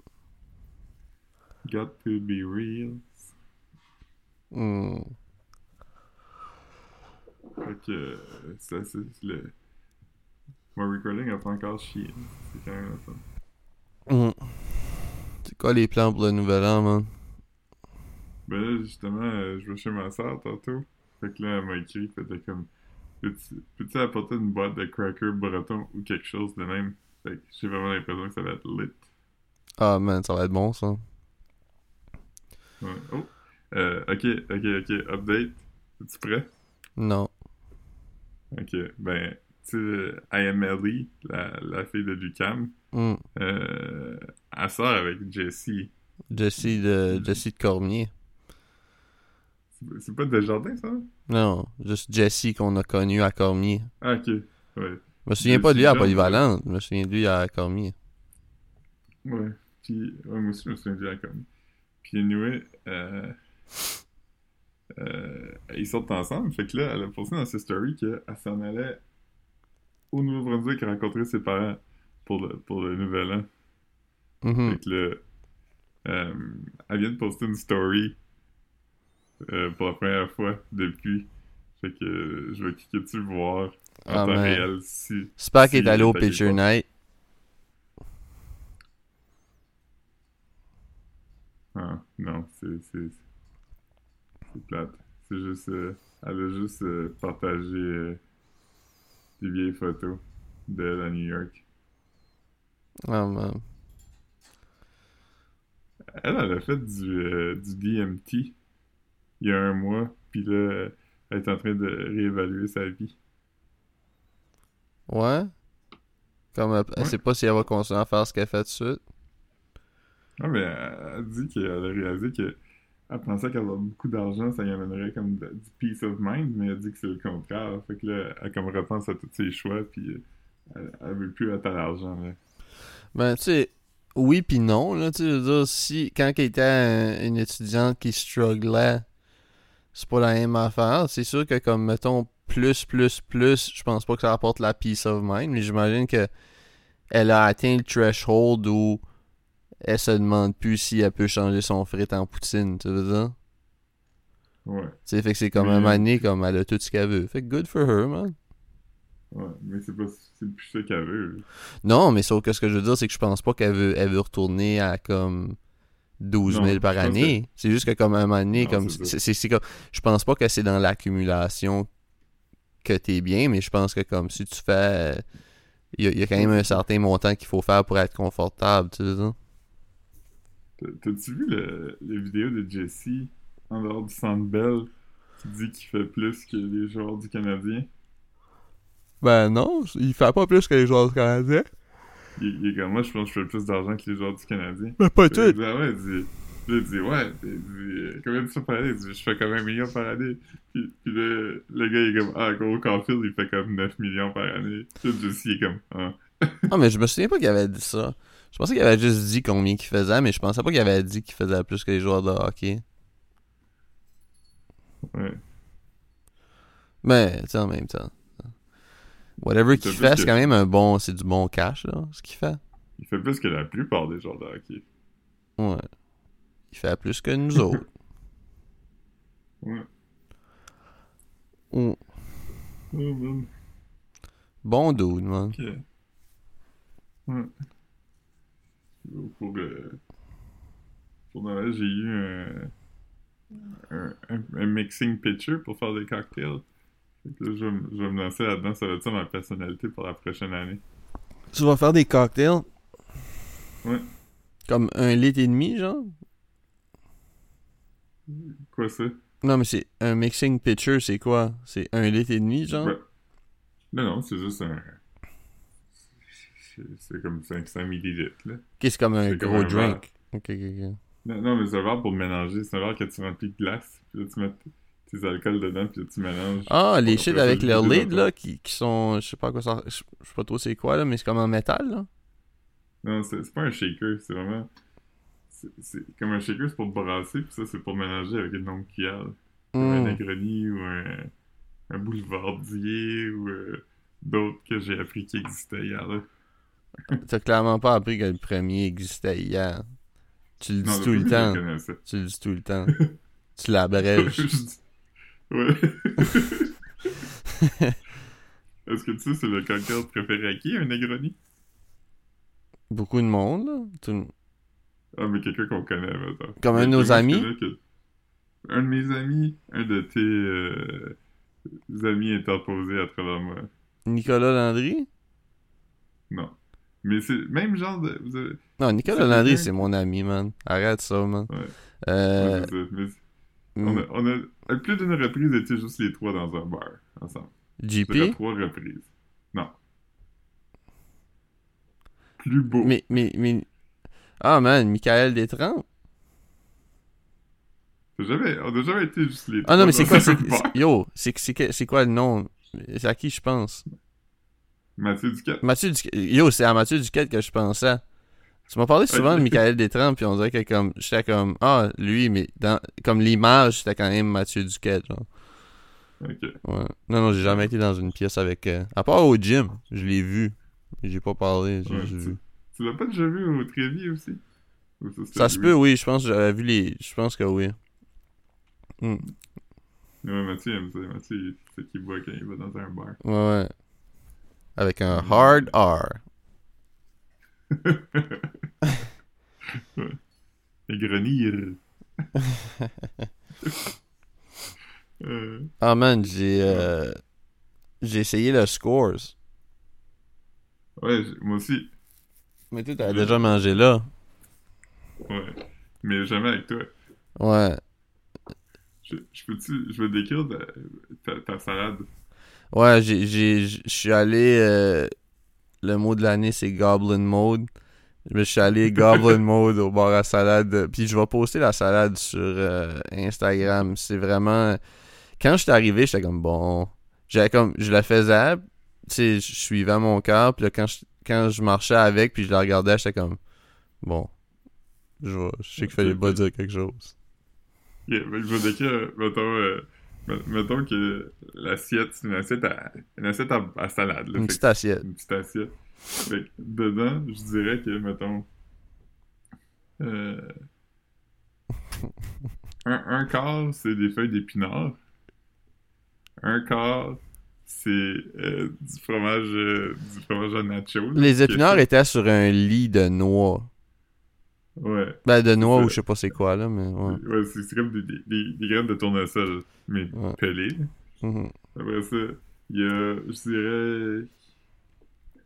Got to be real. Mm. Fait que, euh, c'est le... Mon recording a pas encore chié. C'est quand même la fun. Mm. Quoi les plans pour le nouvel an, man? Ben là, justement, euh, je vais chez ma soeur tantôt. Fait que là, elle m'a écrit, fait que comme, peux-tu peux-tu apporter une boîte de crackers breton ou quelque chose de même? Fait que j'ai vraiment l'impression que ça va être lit. Ah, man, ça va être bon, ça. Ouais. Oh! Euh, ok, ok, ok, update. Es-tu prêt? Non. Ok, ben, tu sais, IMLE, la, la fille de Lucam, Hmm. euh, elle sort avec Jessie. Jessie de, Jessie de Cormier. C'est- pas Desjardins, ça? Non, juste Jessie qu'on a connu à Cormier. Ah, ok. Ouais. Je me souviens pas de lui à Polyvalente, je me souviens de lui à Cormier. Ouais. Puis, ouais, moi aussi, je me souviens bien comme. Puis, anyway, euh, euh, ils sortent ensemble. Fait que là, elle a posté dans ses stories qu'elle s'en allait au Nouveau-Brunswick rencontrer ses parents pour le, pour le nouvel an. Mhm. Fait que là, euh, elle vient de poster une story euh, pour la première fois depuis. Fait que euh, je vais cliquer dessus voir en Ah, temps réel si. Spack si est allé au Picture. Night. Ah, non, c'est. C'est c'est plate. C'est juste. euh, elle a juste partagé des vieilles photos d'elle à New York. Ah, man. Elle, elle a fait du, euh, du DMT il y a un mois, puis là, elle est en train de réévaluer sa vie. Ouais? Comme elle, elle Ouais. sait pas si elle va continuer à faire ce qu'elle fait de suite. Non, mais elle, elle dit qu'elle a réalisé que elle pensait qu'avoir beaucoup d'argent, ça y amènerait comme de- du peace of mind, mais elle dit que c'est le contraire. Fait que là, elle comme repense à tous ses choix, puis euh, elle, elle veut plus être à l'argent, là. Ben, tu sais, oui pis non, là, tu sais, dire, si, quand elle était un- une étudiante qui strugglait, c'est pas la même affaire. C'est sûr que, comme, mettons, plus, plus, plus, je pense pas que ça apporte la peace of mind, mais j'imagine que elle a atteint le threshold où elle se demande plus si elle peut changer son frit en poutine, tu veux dire? Ouais, Tu sais, fait que c'est comme un mané, comme elle a tout ce qu'elle veut. Fait que good for her, man. Ouais, mais c'est pas c'est plus ça qu'elle veut. Non, mais sauf que ce que je veux dire, c'est que je pense pas qu'elle veut, elle veut retourner à comme 12 000 Non, par année. C'est juste que comme un moment donné, Non, comme, c'est comme, je pense pas que c'est dans l'accumulation que t'es bien, mais je pense que comme si tu fais, il y, a- il y a quand même un certain montant qu'il faut faire pour être confortable, tu sais. T'as- T'as-tu vu le, les vidéos de Jesse en dehors du Centre Bell qui dit qu'il fait plus que les joueurs du Canadien? Ben non, il fait pas plus que les joueurs canadiens. Il, il est comme moi, je pense que je fais plus d'argent que les joueurs du Canadien. Mais pas Il dit, ah ouais, il dit, puis là, il dit, ouais, il dit, euh, combien de fois par année? Il dit, je fais comme un million par année. Puis, puis là, le gars, il est comme, ah, gros Caulfield, il fait comme 9 millions par année. Puis là, Jesse, il est comme, ah. Ah, mais je me souviens pas qu'il avait dit ça. Je pensais qu'il avait juste dit combien qu'il faisait, mais je pensais pas qu'il avait dit qu'il faisait plus que les joueurs de hockey. Ouais. Mais, tu sais, en même temps. Whatever qu'il fait, que- c'est quand même un bon. C'est du bon cash, là, ce qu'il fait. Il fait plus que la plupart des joueurs de hockey. Ouais. Il fait plus que nous autres. Ouais. Mm. Oh, man. Bon dude, man. Ok. Ouais. Pour, euh, pour Noël, j'ai eu un, un, un, un mixing pitcher pour faire des cocktails. Je, vais me- je vais me lancer là-dedans. Ça va être ça ma personnalité pour la prochaine année? Tu vas faire des cocktails? Ouais. Comme un litre et demi, genre? Quoi ça? Non, mais c'est un mixing pitcher, c'est quoi? C'est un litre et demi, genre? Ouais. Non, non, c'est juste un. c'est- comme 500 millilitres, là. Ok, c'est comme un comme gros verre. drink. Ok, ok, ok. Non, non, mais c'est un verre pour mélanger. C'est un verre que tu remplis de glace. Puis là, tu mets tes alcools dedans, puis tu mélanges. Ah, les shit avec le le lid, dis là, qui, qui sont. Je sais pas quoi ça. Je sais pas trop c'est quoi, là, mais c'est comme en métal, là. Non, c'est pas un shaker, c'est vraiment. C'est comme un shaker, c'est pour brasser, puis ça, c'est pour mélanger avec une longue cuillère. Comme un Hmm. Negroni ou un, un boulevardier ou euh, d'autres que j'ai appris qui existaient hier. Là. T'as clairement pas appris que le premier existait hier. Tu le dis Non, tout le premier, temps. Tu le dis tout le temps. tu l'abrèges. Ouais. Est-ce que tu sais, c'est le cocktail préféré à qui, un Negroni? Beaucoup de monde, là. Tout- Ah, mais quelqu'un qu'on connaît, maintenant. Comme un de nos amis? que- Un de mes amis, un de tes euh, amis interposés à travers moi. Nicolas Landry? Non. Mais c'est même genre de. Vous avez... Non, Nicolas Landry, c'est mon ami, man. Arrête ça, man. Ouais. Euh, Ouais, c'est ça. Mais on, a, on a. Plus d'une reprise était juste les trois dans un bar, ensemble. JP? trois reprises. Non. Plus beau. Mais, mais, mais... Ah, man, Michael Détrempe? On n'a jamais été juste les Ah non, mais c'est quoi, c'est, yo, c'est, quoi le nom? C'est à qui je pense? Mathieu Duquette. Mathieu Duquette. Yo, c'est à Mathieu Duquette que je pensais. Tu m'as parlé souvent de Michael Détrempe, puis on dirait que comme, j'étais comme, ah, lui, mais dans, comme l'image, c'était quand même Mathieu Duquette, genre. Ok. Ouais. Non, non, j'ai jamais été dans une pièce avec, euh, à part au gym, je l'ai vu. J'ai pas parlé, j'ai Ouais, vu. Tu l'as pas déjà vu au Trévis aussi? Ou Ça se peut, oui, je pense que j'avais vu les, je pense que oui. Hmm. Ouais, Mathieu aime ça. Mathieu, c'est ce qu'il boit quand il va dans un bar. Ouais, ouais. Avec un hard R. grenir. euh, Ah man, j'ai euh, j'ai essayé le Scores. ouais, moi aussi. Mais toi, t'as déjà mangé là. Ouais. Mais jamais avec toi. Ouais. Je, je peux-tu. Je vais décrire ta, ta, ta salade? Ouais, j'ai j'ai je suis allé euh, le mot de l'année c'est Goblin Mode. Je suis allé Goblin Mode au bar à salade. Puis je vais poster la salade sur euh, Instagram. C'est vraiment. Quand je suis arrivé, j'étais comme bon. J'avais comme. Je la faisais. Tu sais, je suivais mon cœur. Puis là, quand je, quand je marchais avec, puis je la regardais, j'étais comme bon. Je, sais qu'il fallait pas dire quelque chose. Yeah, fait que je vais décrire, mettons, euh, mettons que l'assiette, c'est une assiette à, une assiette à, à salade. Là, Une petite assiette. une petite assiette. Fait que dedans, je dirais que, mettons, euh, un, un quart, c'est des feuilles d'épinards. Un quart, c'est euh, du fromage euh, du fromage à nachos. là, Les épinards étaient sur un lit de noix. Ouais. Ben, de noix ou je sais pas c'est quoi, là, mais ouais. Ouais, c'est comme des, des, des, des graines de tournesol, mais Ouais. pelées. Mhm. Après ça, il y a, je dirais,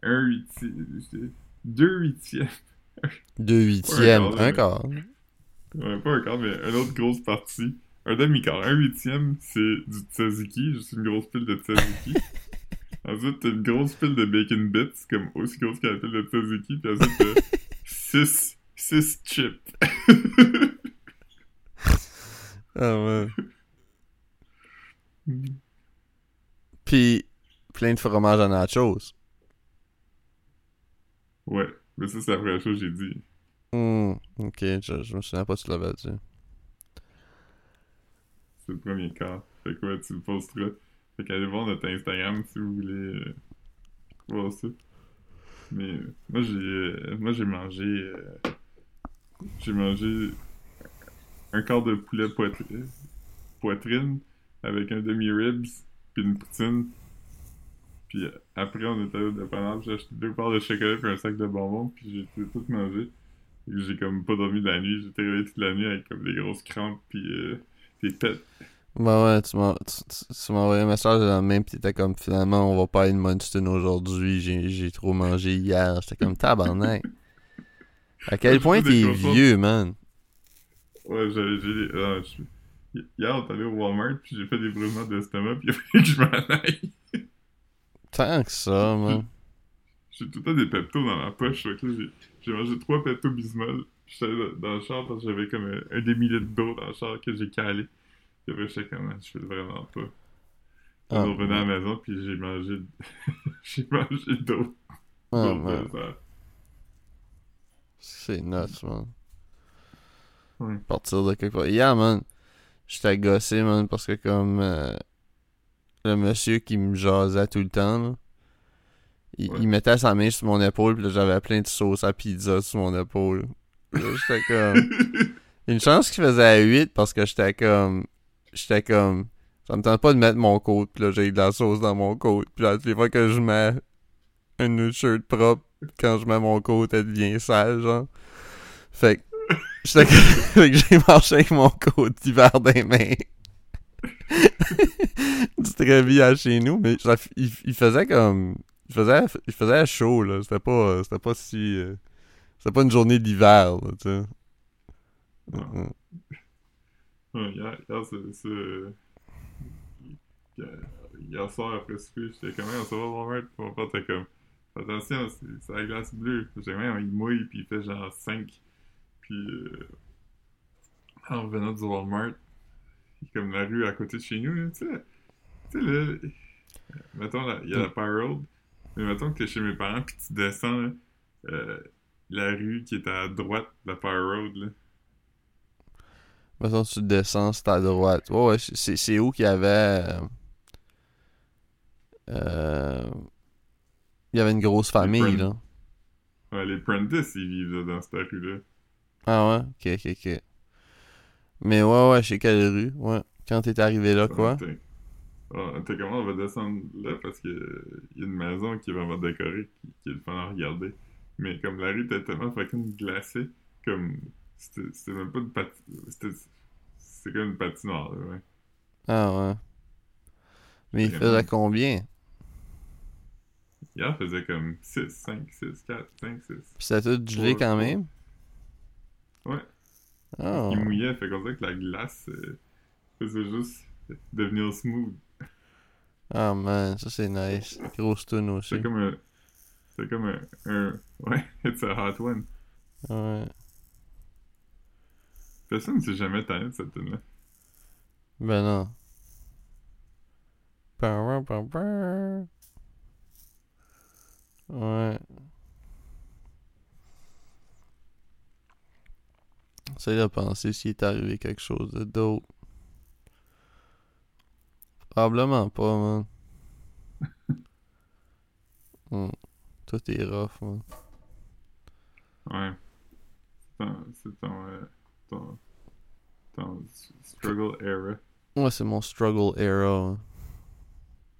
un huitième, deux huitièmes, Deux huitièmes, quart, un quart. ouais, pas un quart, mais une autre grosse partie, un demi-quart. Un huitième, c'est du tzatziki, juste une grosse pile de tzatziki. ensuite, t'as une grosse pile de bacon bits, comme aussi grosse que la pile de tzatziki, puis ensuite, t'as six, six chips. Ah ouais. Puis, plein de fromage en nachos. ouais, mais ça, c'est la première chose que j'ai dit. Hmm, ok, je, je me souviens pas si tu l'avais dit. C'est le premier quart. Fait que ouais, tu le posteras. Fait qu'allez voir notre Instagram si vous voulez euh, voir ça. Mais euh, moi j'ai euh, moi j'ai mangé j'ai mangé un quart de poulet poitrine, avec un demi ribs puis une poutine. Puis après on était au dépanneur, j'ai acheté deux parts de chocolat puis un sac de bonbons puis j'ai tout, mangé. J'ai comme pas dormi de la nuit, j'étais réveillé toute la nuit avec comme des grosses crampes puis euh, des pets. Bah ouais, tu m'as tu, envoyé un message le lendemain pis t'étais comme finalement on va pas aller de Munston aujourd'hui, j'ai j'ai trop mangé hier. J'étais comme tabarnak. À quel point t'es vieux, man? Ouais, j'ai. ah, je- Hier, on est allé au Walmart, puis j'ai fait des brûlements d'estomac, puis il a fallu que je m'en aille. Tant que ça, man. J'ai tout le temps des peptos dans ma poche, j'ai- mangé trois peptos bismol, j'étais dans le char parce que j'avais comme un, un demi-litre d'eau dans le char que j'ai calé. Puis après, j'étais comme, Ah, je fais vraiment pas. Ah, je suis revenu à la maison, puis j'ai mangé. j'ai mangé. Ah, affaires. C'est nuts, man. Ouais. Partir de quelque part. Hier, man, j'étais gossé, man, parce que comme euh, le monsieur qui me jasait tout le temps, là, il, Ouais. il mettait sa main sur mon épaule, puis là, j'avais plein de sauce à pizza sur mon épaule. J'étais comme... Une chance qu'il faisait à 8 parce que j'étais comme... J'étais comme... Ça me tente pas de mettre mon côte, puis là, j'ai de la sauce dans mon côte. Puis là, toutes les fois que je mets une shirt propre, quand je mets mon côte, elle devient sale, genre. Fait que... J'étais que j'ai marché avec mon côte d'hiver les mains. du très bien chez nous, mais ça, il, il faisait comme... Il faisait, il faisait chaud, là. C'était pas... C'était pas si... euh, C'était pas une journée d'hiver, là, tu sais. Non. Mhm. Ouais, hier, hier, c'est. Hier, hier soir après souper, j'étais comme, on s'en va Walmart, puis mon père était comme, attention, c'est la glace bleue. J'ai même, il mouille, puis il fait genre 5. Puis, euh, en revenant du Walmart, comme la rue à côté de chez nous, tu sais, tu sais, là, mettons, il y a la Power Road, mais mettons que t'es chez mes parents, puis tu descends, là, euh, la rue qui est à droite de la Power Road, là. Mettons, tu descends, c'est à droite. Ouais, ouais, c'est c'est où qu'il y avait. euh, euh, il y avait une grosse famille, là. Ouais, les Prentice, ils vivent là, dans cette rue-là. Ah ouais? Ok, ok, ok. Mais ouais, ouais, je sais quelle rue. Ouais. Quand t'es arrivé là, quoi? T'es ah, t'es comment on va descendre là? Parce que y a une maison qui est vraiment décorée, qui, qui est le fun à regarder. Mais comme la rue était tellement fucking glacée, comme c'était même pas une patinoire. C'était comme une patinoire, là, ouais. Ah ouais. Mais il faisait combien? Hier, faisait comme 6, 5, 6, 4, 5, 6. Puis c'était tout gelé quand même? Ouais. Ah. Il mouillait, fait qu'on dirait que la glace euh, faisait juste devenir smooth. Ah man, ça c'est nice. Grosse tune aussi. C'est comme un. C'est comme un, un. Ouais, it's a hot one. Ouais. Personne ne s'est jamais tanné de cette tune là Ben non. Pam, pam. Ouais. J'essaie de penser s'il est arrivé quelque chose de d'autre. Probablement pas, man. Hmm. Tout est rough, man. Ouais. C'est ton, euh, ton, ton struggle era. Ouais, c'est mon struggle era. hein.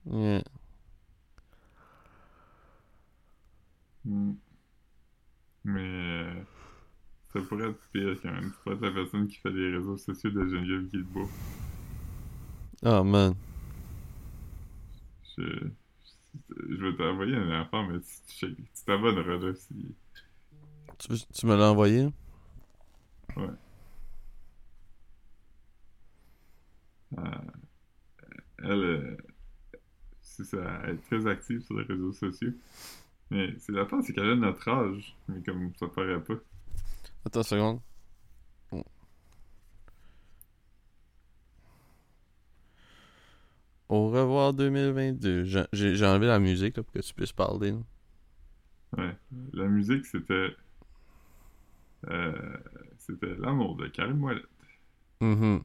Yeah. Mm. Mais euh, ça pourrait être pire quand même. Tu pourrais être la personne qui fait les réseaux sociaux de Geneviève Guilbeault. Oh man. Je, je, je vais t'envoyer un enfant, mais tu t'abonneras là si. Tu, tu me l'as envoyé? euh, elle, euh, c'est ça, elle est très active sur les réseaux sociaux. Mais c'est la fin, c'est qu'elle a notre âge, mais comme ça paraît pas. Attends une seconde. Au revoir 2022. J'ai- enlevé la musique là, pour que tu puisses parler. là. Ouais. La musique, c'était. euh, c'était L'amour de Karim Ouellet. Mhm.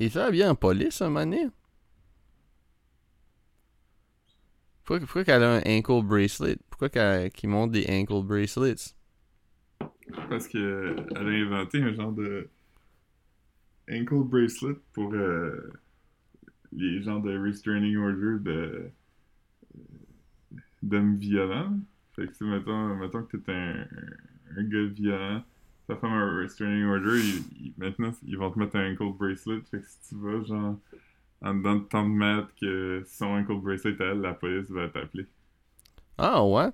Il fait bien en police, un mané. Pourquoi, pourquoi qu'elle a un ankle bracelet? Pourquoi qu'elle qu'il monte des ankle bracelets? Parce que elle a inventé un genre de ankle bracelet pour euh, les genres de restraining order de d'hommes violents. Fait que mettons, mettons que t'es un, un gars violent, ta femme a un restraining order, maintenant ils vont te mettre un ankle bracelet. Fait que si tu vas genre en dedans de tant de mètres que son ankle bracelet à elle, la police va t'appeler. Ah ouais?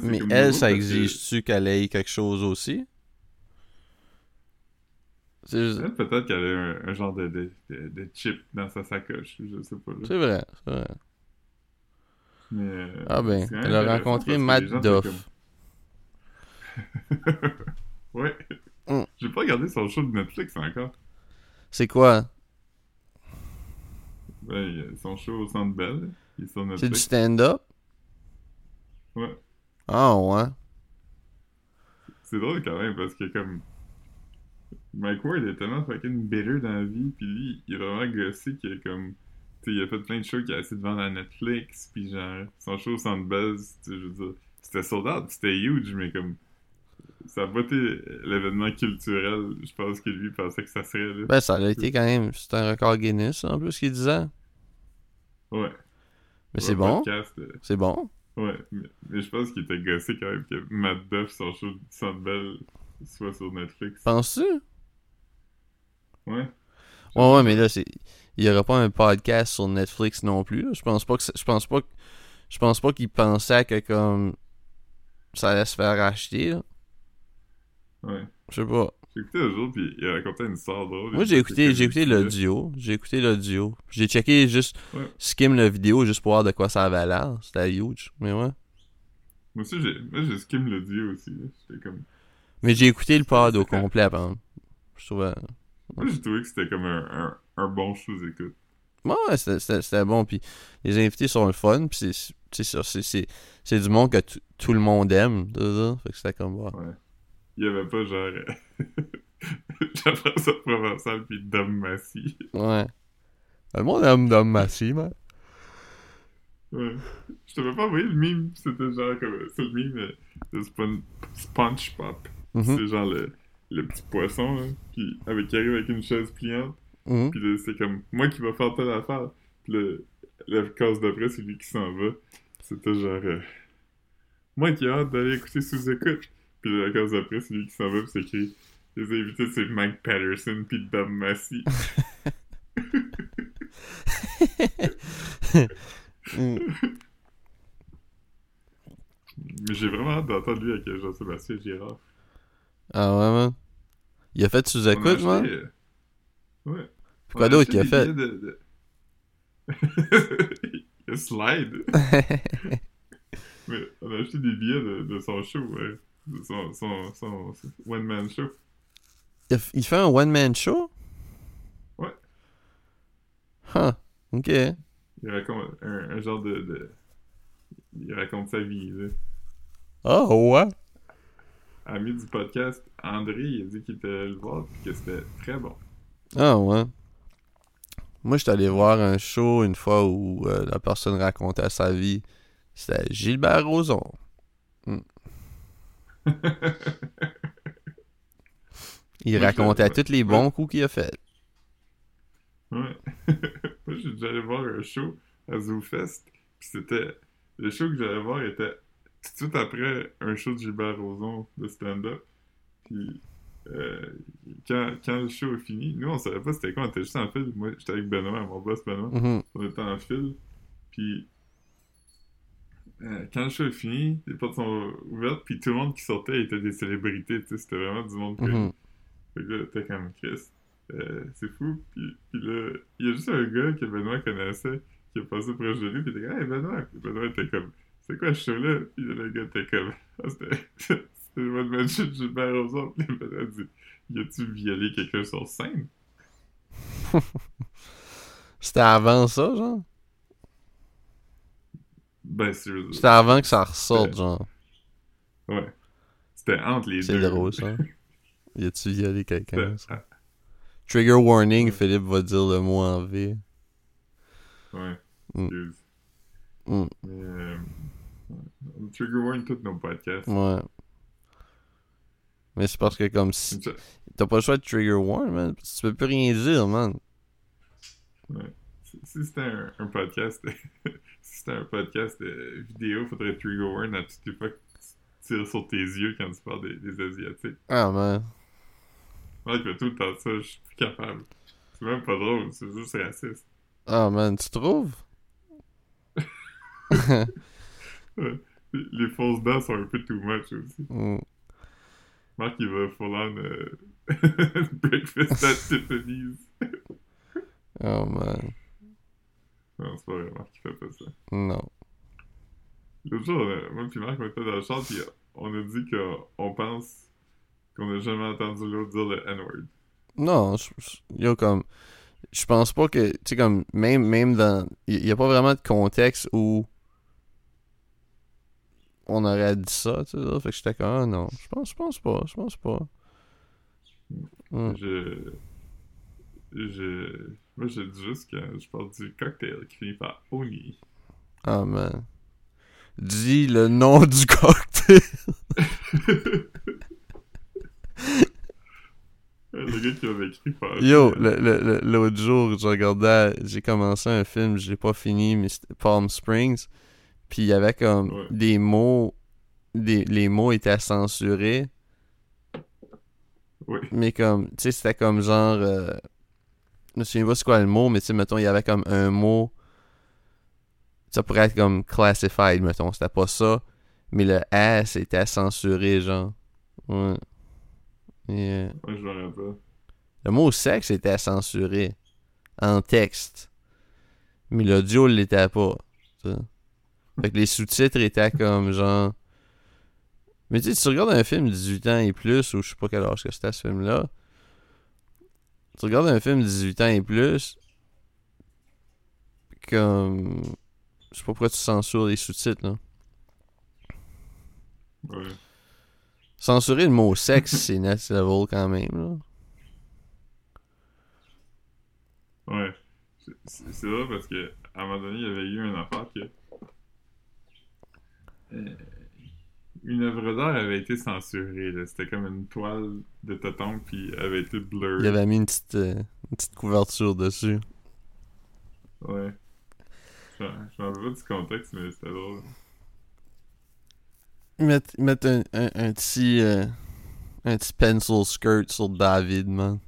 Mais elle, ça exige-tu qu'elle ait quelque chose aussi? Juste- Peut-être qu'elle a un, un genre de, de, de, de chip dans sa sacoche, je sais pas. c'est vrai, c'est vrai. Mais, euh, Ah ben, elle a rencontré Matt Duff. ouais. Mm. J'ai pas regardé son show de Netflix encore. C'est quoi? Ben, y a son show au Centre Bell, C'est du stand-up? Ouais. Ah ouais. C'est drôle quand même parce que comme Mike Ward est tellement fucking bitter dans la vie, puis lui, il est vraiment gossé qu'il est comme. Il a fait plein de shows qu'il a essayé de vendre à Netflix, puis genre, son show au Centre Bell, je veux dire, c'était sold out, c'était huge, mais comme. Ça a pas été l'événement culturel, je pense que lui pensait que ça serait, là. Ben, ça a été quand même. C'est un record Guinness, en plus, qu'il disait. Ouais. Mais c'est bon. euh, C'est bon. ouais, mais, mais je pense qu'il était gossé quand même que Matt Duff, son show du Centre Bell, soit sur Netflix. Penses-tu? Ouais. Ouais, ouais, mais là, c'est. Il y aura pas un podcast sur Netflix non plus. là. Je pense pas que. Je pense pas que. Je pense pas qu'il pensait que comme. Ça allait se faire acheter, là. Ouais. Je sais pas. J'ai écouté le jour, puis il racontait une histoire drôle. Moi, j'ai écouté, j'ai écouté l'audio. J'ai écouté l'audio. J'ai checké juste, Ouais. skim la vidéo juste pour voir de quoi ça avait l'air. C'était huge. Mais ouais. Moi aussi, j'ai, moi, j'ai skim l'audio aussi. J'étais comme. Mais j'ai écouté le pod au complet, par exemple. Je trouvais. Moi, j'ai trouvé que c'était comme un, un, un bon show d'écoute. Ouais, c'était- bon. Puis les invités sont le fun. Puis c'est- c'est c'est- C'est c'est du monde que tout le monde aime. Fait que c'était comme. ouais. Il y avait pas genre. Jean-François Provençal puis Dom Massy. Ouais. Le monde aime Dom Massy, man. Ouais. Je t'avais pas envoyé le mime, c'était genre comme. C'est le mime euh, de Spon- SpongePop. Mhm, C'est genre le, le petit poisson, là, qui, avec, qui arrive avec une chaise pliante. Puis là, c'est comme moi qui va faire telle affaire. Puis le, la case d'après, c'est lui qui s'en va. C'était genre. euh, moi qui ai hâte d'aller écouter sous-écoute. Puis la case d'après, c'est lui qui s'en va. Puis c'est écrit. Les invités, c'est Mike Patterson. Puis Dom Massy. Mm. Mais j'ai vraiment hâte d'entendre lui avec Jean-Sébastien Girard. Ah ouais, man. Il a fait sous On a écoute, acheté, man. euh, Ouais. Puis quoi d'autre qu'il a fait? De, de... il a slide. Mais on a acheté des billets de, de son show, ouais. Son, son, son, one-man show. Il fait un one-man show? Ouais. Huh. Ok. Il raconte un, un genre de, de... Il raconte sa vie, là. Oh, ouais. Ami du podcast, André, il a dit qu'il était allé le voir et que c'était très bon. Ah, ouais. Moi, j'étais allé voir un show une fois où euh, la personne racontait sa vie. C'était Gilbert Rozon. Il Moi, racontait tous les ouais. bons coups qu'il a fait. Ouais. Moi, j'ai déjà allé voir un show à ZooFest. Puis c'était. Le show que j'allais voir était tout de suite après un show de Gilbert Rozon de stand-up. Puis euh, quand, quand le show est fini, nous on savait pas c'était quoi, on était juste en file. Moi j'étais avec Benoît, mon boss Benoît. Mhm. On était en file. Puis euh, quand le show est fini, les portes sont ouvertes. Puis tout le monde qui sortait était des célébrités. tu sais, C'était vraiment du monde connu. Mhm. Fait que là, t'es comme Chris. Euh, c'est fou. Puis, puis là, il y a juste un gars que Benoît connaissait qui est passé proche de lui. Puis il était comme, hey Benoît. Puis Benoît était comme, c'est quoi ce show-là? Puis le gars était comme, ah, c'était c'était le One Man Show de Gilbert Rozon. Puis Benoît dit, y a-tu violé quelqu'un sur scène? C'était avant ça, genre? Ben. C'était avant que ça ressorte, genre. Ouais. C'était entre les C'est deux. drôle, ça. Y a-tu violé quelqu'un? Ça? Trigger warning, Ouais. Philippe va dire le mot en V. Ouais. Mm. Mm. Mais, euh, ouais. on trigger warning tous nos podcasts. Ouais. Mais c'est parce que comme si t'as pas le choix de trigger warn, man. Tu peux plus rien dire, man. Si, si c'était un, un podcast, si c'était un podcast vidéo, faudrait trigger warn à toutes les fois que tu tires sur tes yeux quand tu parles des, des asiatiques. Ah, man. Moi, je fais tout le temps ça, je suis plus capable. C'est même pas drôle, c'est juste raciste. Ah, man, tu trouves? Les, les fausses dents sont un peu too much aussi. Mm. Marc, il va full on euh, breakfast at Tiffany's. Oh, man. Non, c'est pas vrai, Marc, il fait pas ça. Non. L'autre jour, moi et Marc, on était dans le char, puis on a dit qu'on pense qu'on a jamais entendu l'autre dire le N-word. Non, yo, comme. Je pense pas que. Tu sais, comme. Même, même dans. Il y, a pas vraiment de contexte où. On aurait dit ça, tu sais. Fait que j'étais comme. Ah, non. Je pense, je pense pas. Je pense pas. Mm. Je. Je. Moi, je dis juste que je parle du cocktail qui finit par Oni. Ah, man. Dis le nom du cocktail. le gars qui m'avait écrit par. Yo, le- le- le- l'autre jour, je regardais, j'ai commencé un film, je l'ai pas fini, mais c'était Palm Springs. Puis il y avait comme Ouais. des mots, des, les mots étaient censurés, Oui. mais comme, tu sais, c'était comme genre, euh, me souviens pas c'est quoi le mot, mais tu sais, mettons, il y avait comme un mot, ça pourrait être comme classified, mettons, c'était pas ça, mais le S était censuré, genre. Ouais. Euh, Ouais, je me rappelle. le mot sexe était censuré en texte. Mais l'audio l'était pas. Fait que les sous-titres étaient comme genre. Mais tu sais, tu regardes un film 18 ans et plus, ou je sais pas quel âge que c'était ce film-là. Tu regardes un film 18 ans et plus. Comme. Je sais pas pourquoi tu censures les sous-titres, là. Ouais. Censurer le mot sexe, c'est next level quand même, là. Ouais. C'est- vrai parce que à un moment donné, il y avait eu une affaire que. euh, une œuvre d'art avait été censurée. C'était comme une toile de tonton puis avait été blurred. Il avait mis une petite, euh, une petite couverture dessus. Ouais. Je m'en pas du contexte, mais c'était drôle. Ils mettent, ils mettent un, un, un petit. euh, un petit pencil skirt sur David, man.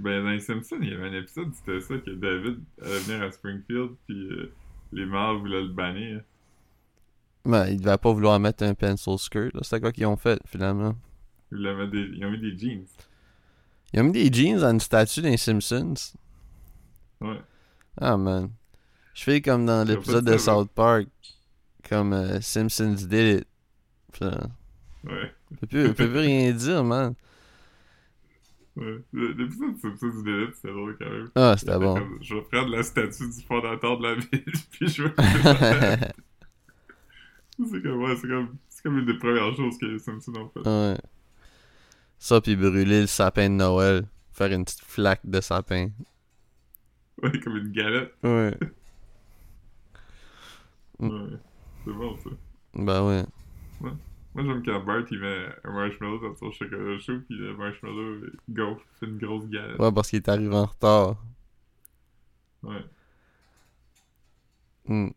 Ben, dans les Simpsons, il y avait un épisode, c'était ça, que David allait venir à Springfield, puis euh, les mâles voulaient le bannir. Ben, ils devaient pas vouloir mettre un pencil skirt, là. C'était quoi qu'ils ont fait, finalement? Ils, ont mis des jeans. Ils ont mis des jeans à une statue des Simpsons. Ouais. Ah, man. Je fais comme dans l'épisode de. South Park. Comme euh, Simpsons did it. Ouais. on peut plus, peut plus rien dire, man. ouais. L'épisode de Simpsons du délai, c'était drôle quand même. Ah, c'était C'était bon. comme, je vais prendre la statue du fondateur de la ville, puis je vais. c'est comme, ouais, c'est comme, c'est comme une des premières choses que les Simpsons ont fait. ouais. Ça, puis brûler le sapin de Noël. Faire une petite flaque de sapin. Ouais, comme une galette. Ouais. Mm. Ouais. C'est bon, ça. Ben ouais. Moi, j'aime quand Bart, il met un marshmallow dans son chocolat chaud, puis le marshmallow il gonfle, fait une grosse galette. Ouais, parce qu'il est arrivé en retard. Ouais. Hmm.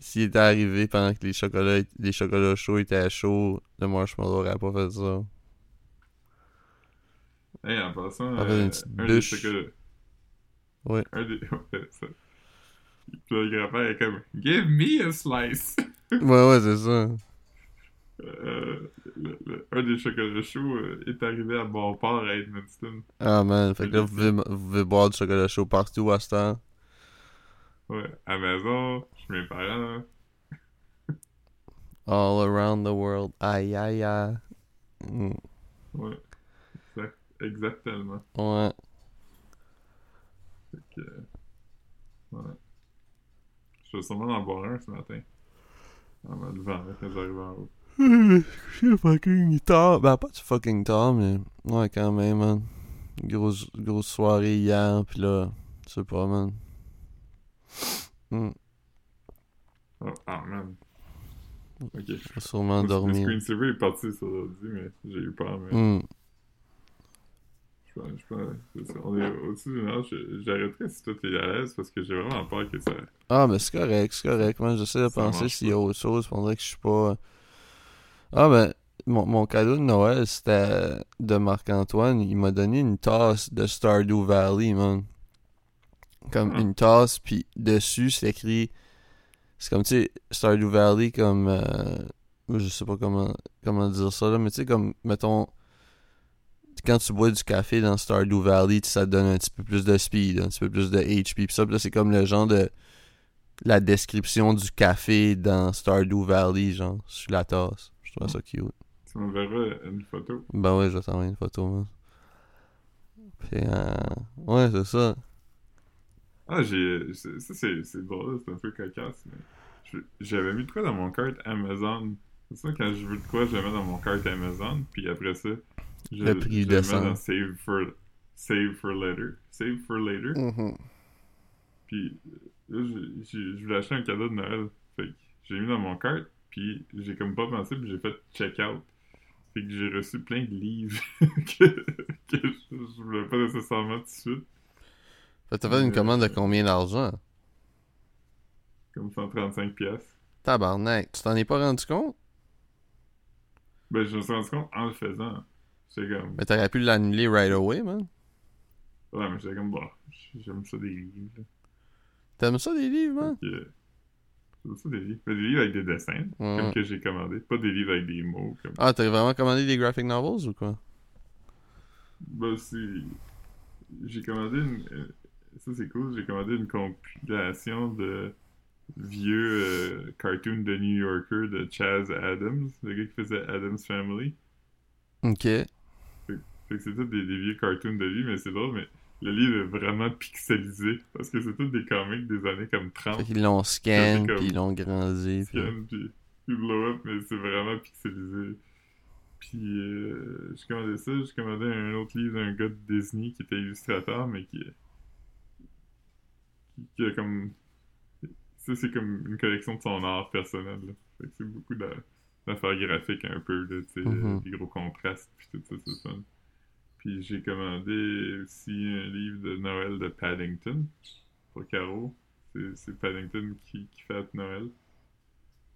S'il était arrivé pendant que les chocolats, les chocolats chauds étaient chauds, le marshmallow aurait pas fait ça. Hey, en passant, euh, un des chocolats. Ouais. Un des. Ouais, ça. Puis le grand-père est comme Give me a slice! Ouais, ouais, c'est ça. Euh, le- le- un des chocolats chauds euh, est arrivé à bon port à Edmundston. Ah man, fait que là, vous pouvez, vous pouvez boire du chocolat chaud partout à ce temps. Ouais, à maison, chez mes parents. All around the world. Aïe, aïe, aïe. Hmm. Ouais. Exact- exactement. Ouais. Fait que, ouais. Je vais sûrement en boire un ce matin. En me levant là, quand j'arrive en haut. Je fucking tard. Ben, pas du fucking tard, mais ouais, quand même, man. Grosse, grosse soirée hier, pis là, je sais pas, man. Hmm. Oh, ah man. Ok. Je vais sûrement Le dormir. screensaver est parti sur l'ordi, mais j'ai eu peur, mais Hmm. je pense, je pense. On est au-dessus du âge. J'arrêterai si toi t'es à l'aise parce que j'ai vraiment peur que ça. Ah, mais c'est correct, c'est correct. Moi, j'essaie de Ça penser s'il y a autre chose. On dirait que je suis pas. Ah, ben, mon, mon cadeau de Noël, c'était de Marc-Antoine. Il m'a donné une tasse de Stardew Valley, man. Comme Ah. une tasse, puis dessus, c'est écrit. C'est comme, tu sais, Stardew Valley, comme. euh, je sais pas comment, comment dire ça, là, mais tu sais, comme, mettons. Quand tu bois du café dans Stardew Valley, ça te donne un petit peu plus de speed, un petit peu plus de HP. Puis ça, puis là, c'est comme le genre de la description du café dans Stardew Valley, genre, sur la tasse. Je trouve ça cute. Tu m'enverras une photo. Ben ouais, je vais t'envoyer une photo, man. Puis, euh, ouais, c'est ça. Ah, j'ai. c'est- Ça, c'est c'est drôle, c'est un peu cocasse, mais. J'avais mis de quoi dans mon cart Amazon. C'est ça, quand je veux de quoi, je le mets dans mon cart Amazon, puis après ça, je, Le prix je le mets dans Save for, save for Later. Save for Later. Mhm. Puis là, j'ai- j'ai- je voulais acheter un cadeau de Noël. Fait que j'ai mis dans mon cart, puis j'ai comme pas pensé, puis j'ai fait check-out. Fait que j'ai reçu plein de livres que, que je, je voulais pas nécessairement tout de suite. T'as fait une Euh, commande de combien d'argent? Comme 135 pièces. Tabarnak, tu t'en es pas rendu compte? Ben, je me suis rendu compte en le faisant. J'étais comme. Mais t'aurais pu l'annuler right away, man. Ouais, mais j'étais comme, bah, j'aime ça des livres. là. T'aimes ça des livres, man? J'aime ça des livres. Mais des livres avec des dessins, Ouais. comme que j'ai commandé. Pas des livres avec des mots. Comme... Ah, t'as vraiment commandé des graphic novels ou quoi? bah, c'est. J'ai commandé une. Ça, c'est cool. J'ai commandé une compilation de vieux euh, cartoons de New Yorker de Chaz Adams, le gars qui faisait Adams Family. Ok. Fait que c'est tous des, des vieux cartoons de lui, mais c'est drôle, mais le livre est vraiment pixelisé. Parce que c'est tous des comics des années comme 30. Fait qu'ils l'ont scan, puis ils l'ont grandi. scan, puis, puis blow up, mais c'est vraiment pixelisé. Puis euh, j'ai commandé ça, j'ai commandé un autre livre d'un gars de Disney qui était illustrateur, mais qui, qui, a comme. Ça, c'est comme une collection de son art personnel. Là. Fait que c'est beaucoup d'a- d'affaires graphiques un peu, là, tu sais, Mhm. des gros contrastes, puis tout ça, c'est fun. Puis j'ai commandé aussi un livre de Noël de Paddington pour Caro. C'est Paddington qui, qui fête Noël.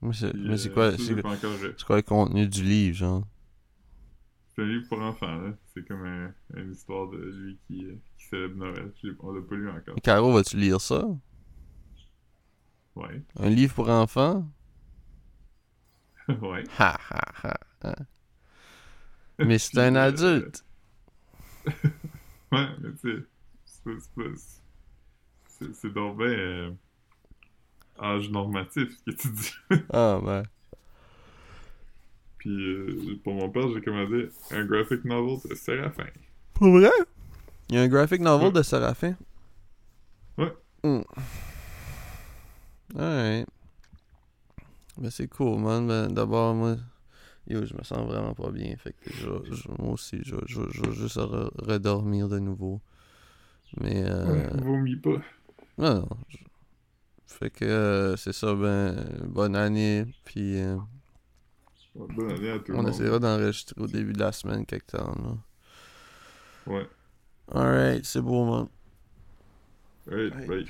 Mais c'est Puis, mais c'est euh, quoi, c'est quoi le contenu du livre, genre? C'est un livre pour enfants, là. C'est comme un- une histoire de lui qui, qui célèbre Noël. On l'a pas lu encore. Caro, vas-tu lire ça? Ouais. Un livre pour enfants? ouais. Ha ha ha. ha. Mais c'est un adulte. Ouais, mais tu sais, c'est donc ben euh, âge normatif, ce que tu dis. Ah, ben. Puis euh, pour mon père, j'ai commandé un graphic novel de Séraphin. Pour vrai? Il y a un graphic novel Ouais. de Séraphin? Ouais. Hmm. Alright. Ben c'est cool, man. Ben, d'abord, moi, yo, je me sens vraiment pas bien. Fait que je, je- moi aussi, je, je, je vais juste re- redormir de nouveau. Mais, euh, Ouais, vomis pas. non, non. je- Fait que, euh, c'est ça, ben, bonne année. Puis, euh, Bonne année à tout le on monde. essaiera d'enregistrer au début de la semaine quelque temps, là. Ouais. Alright, c'est beau, man. Hey. bye.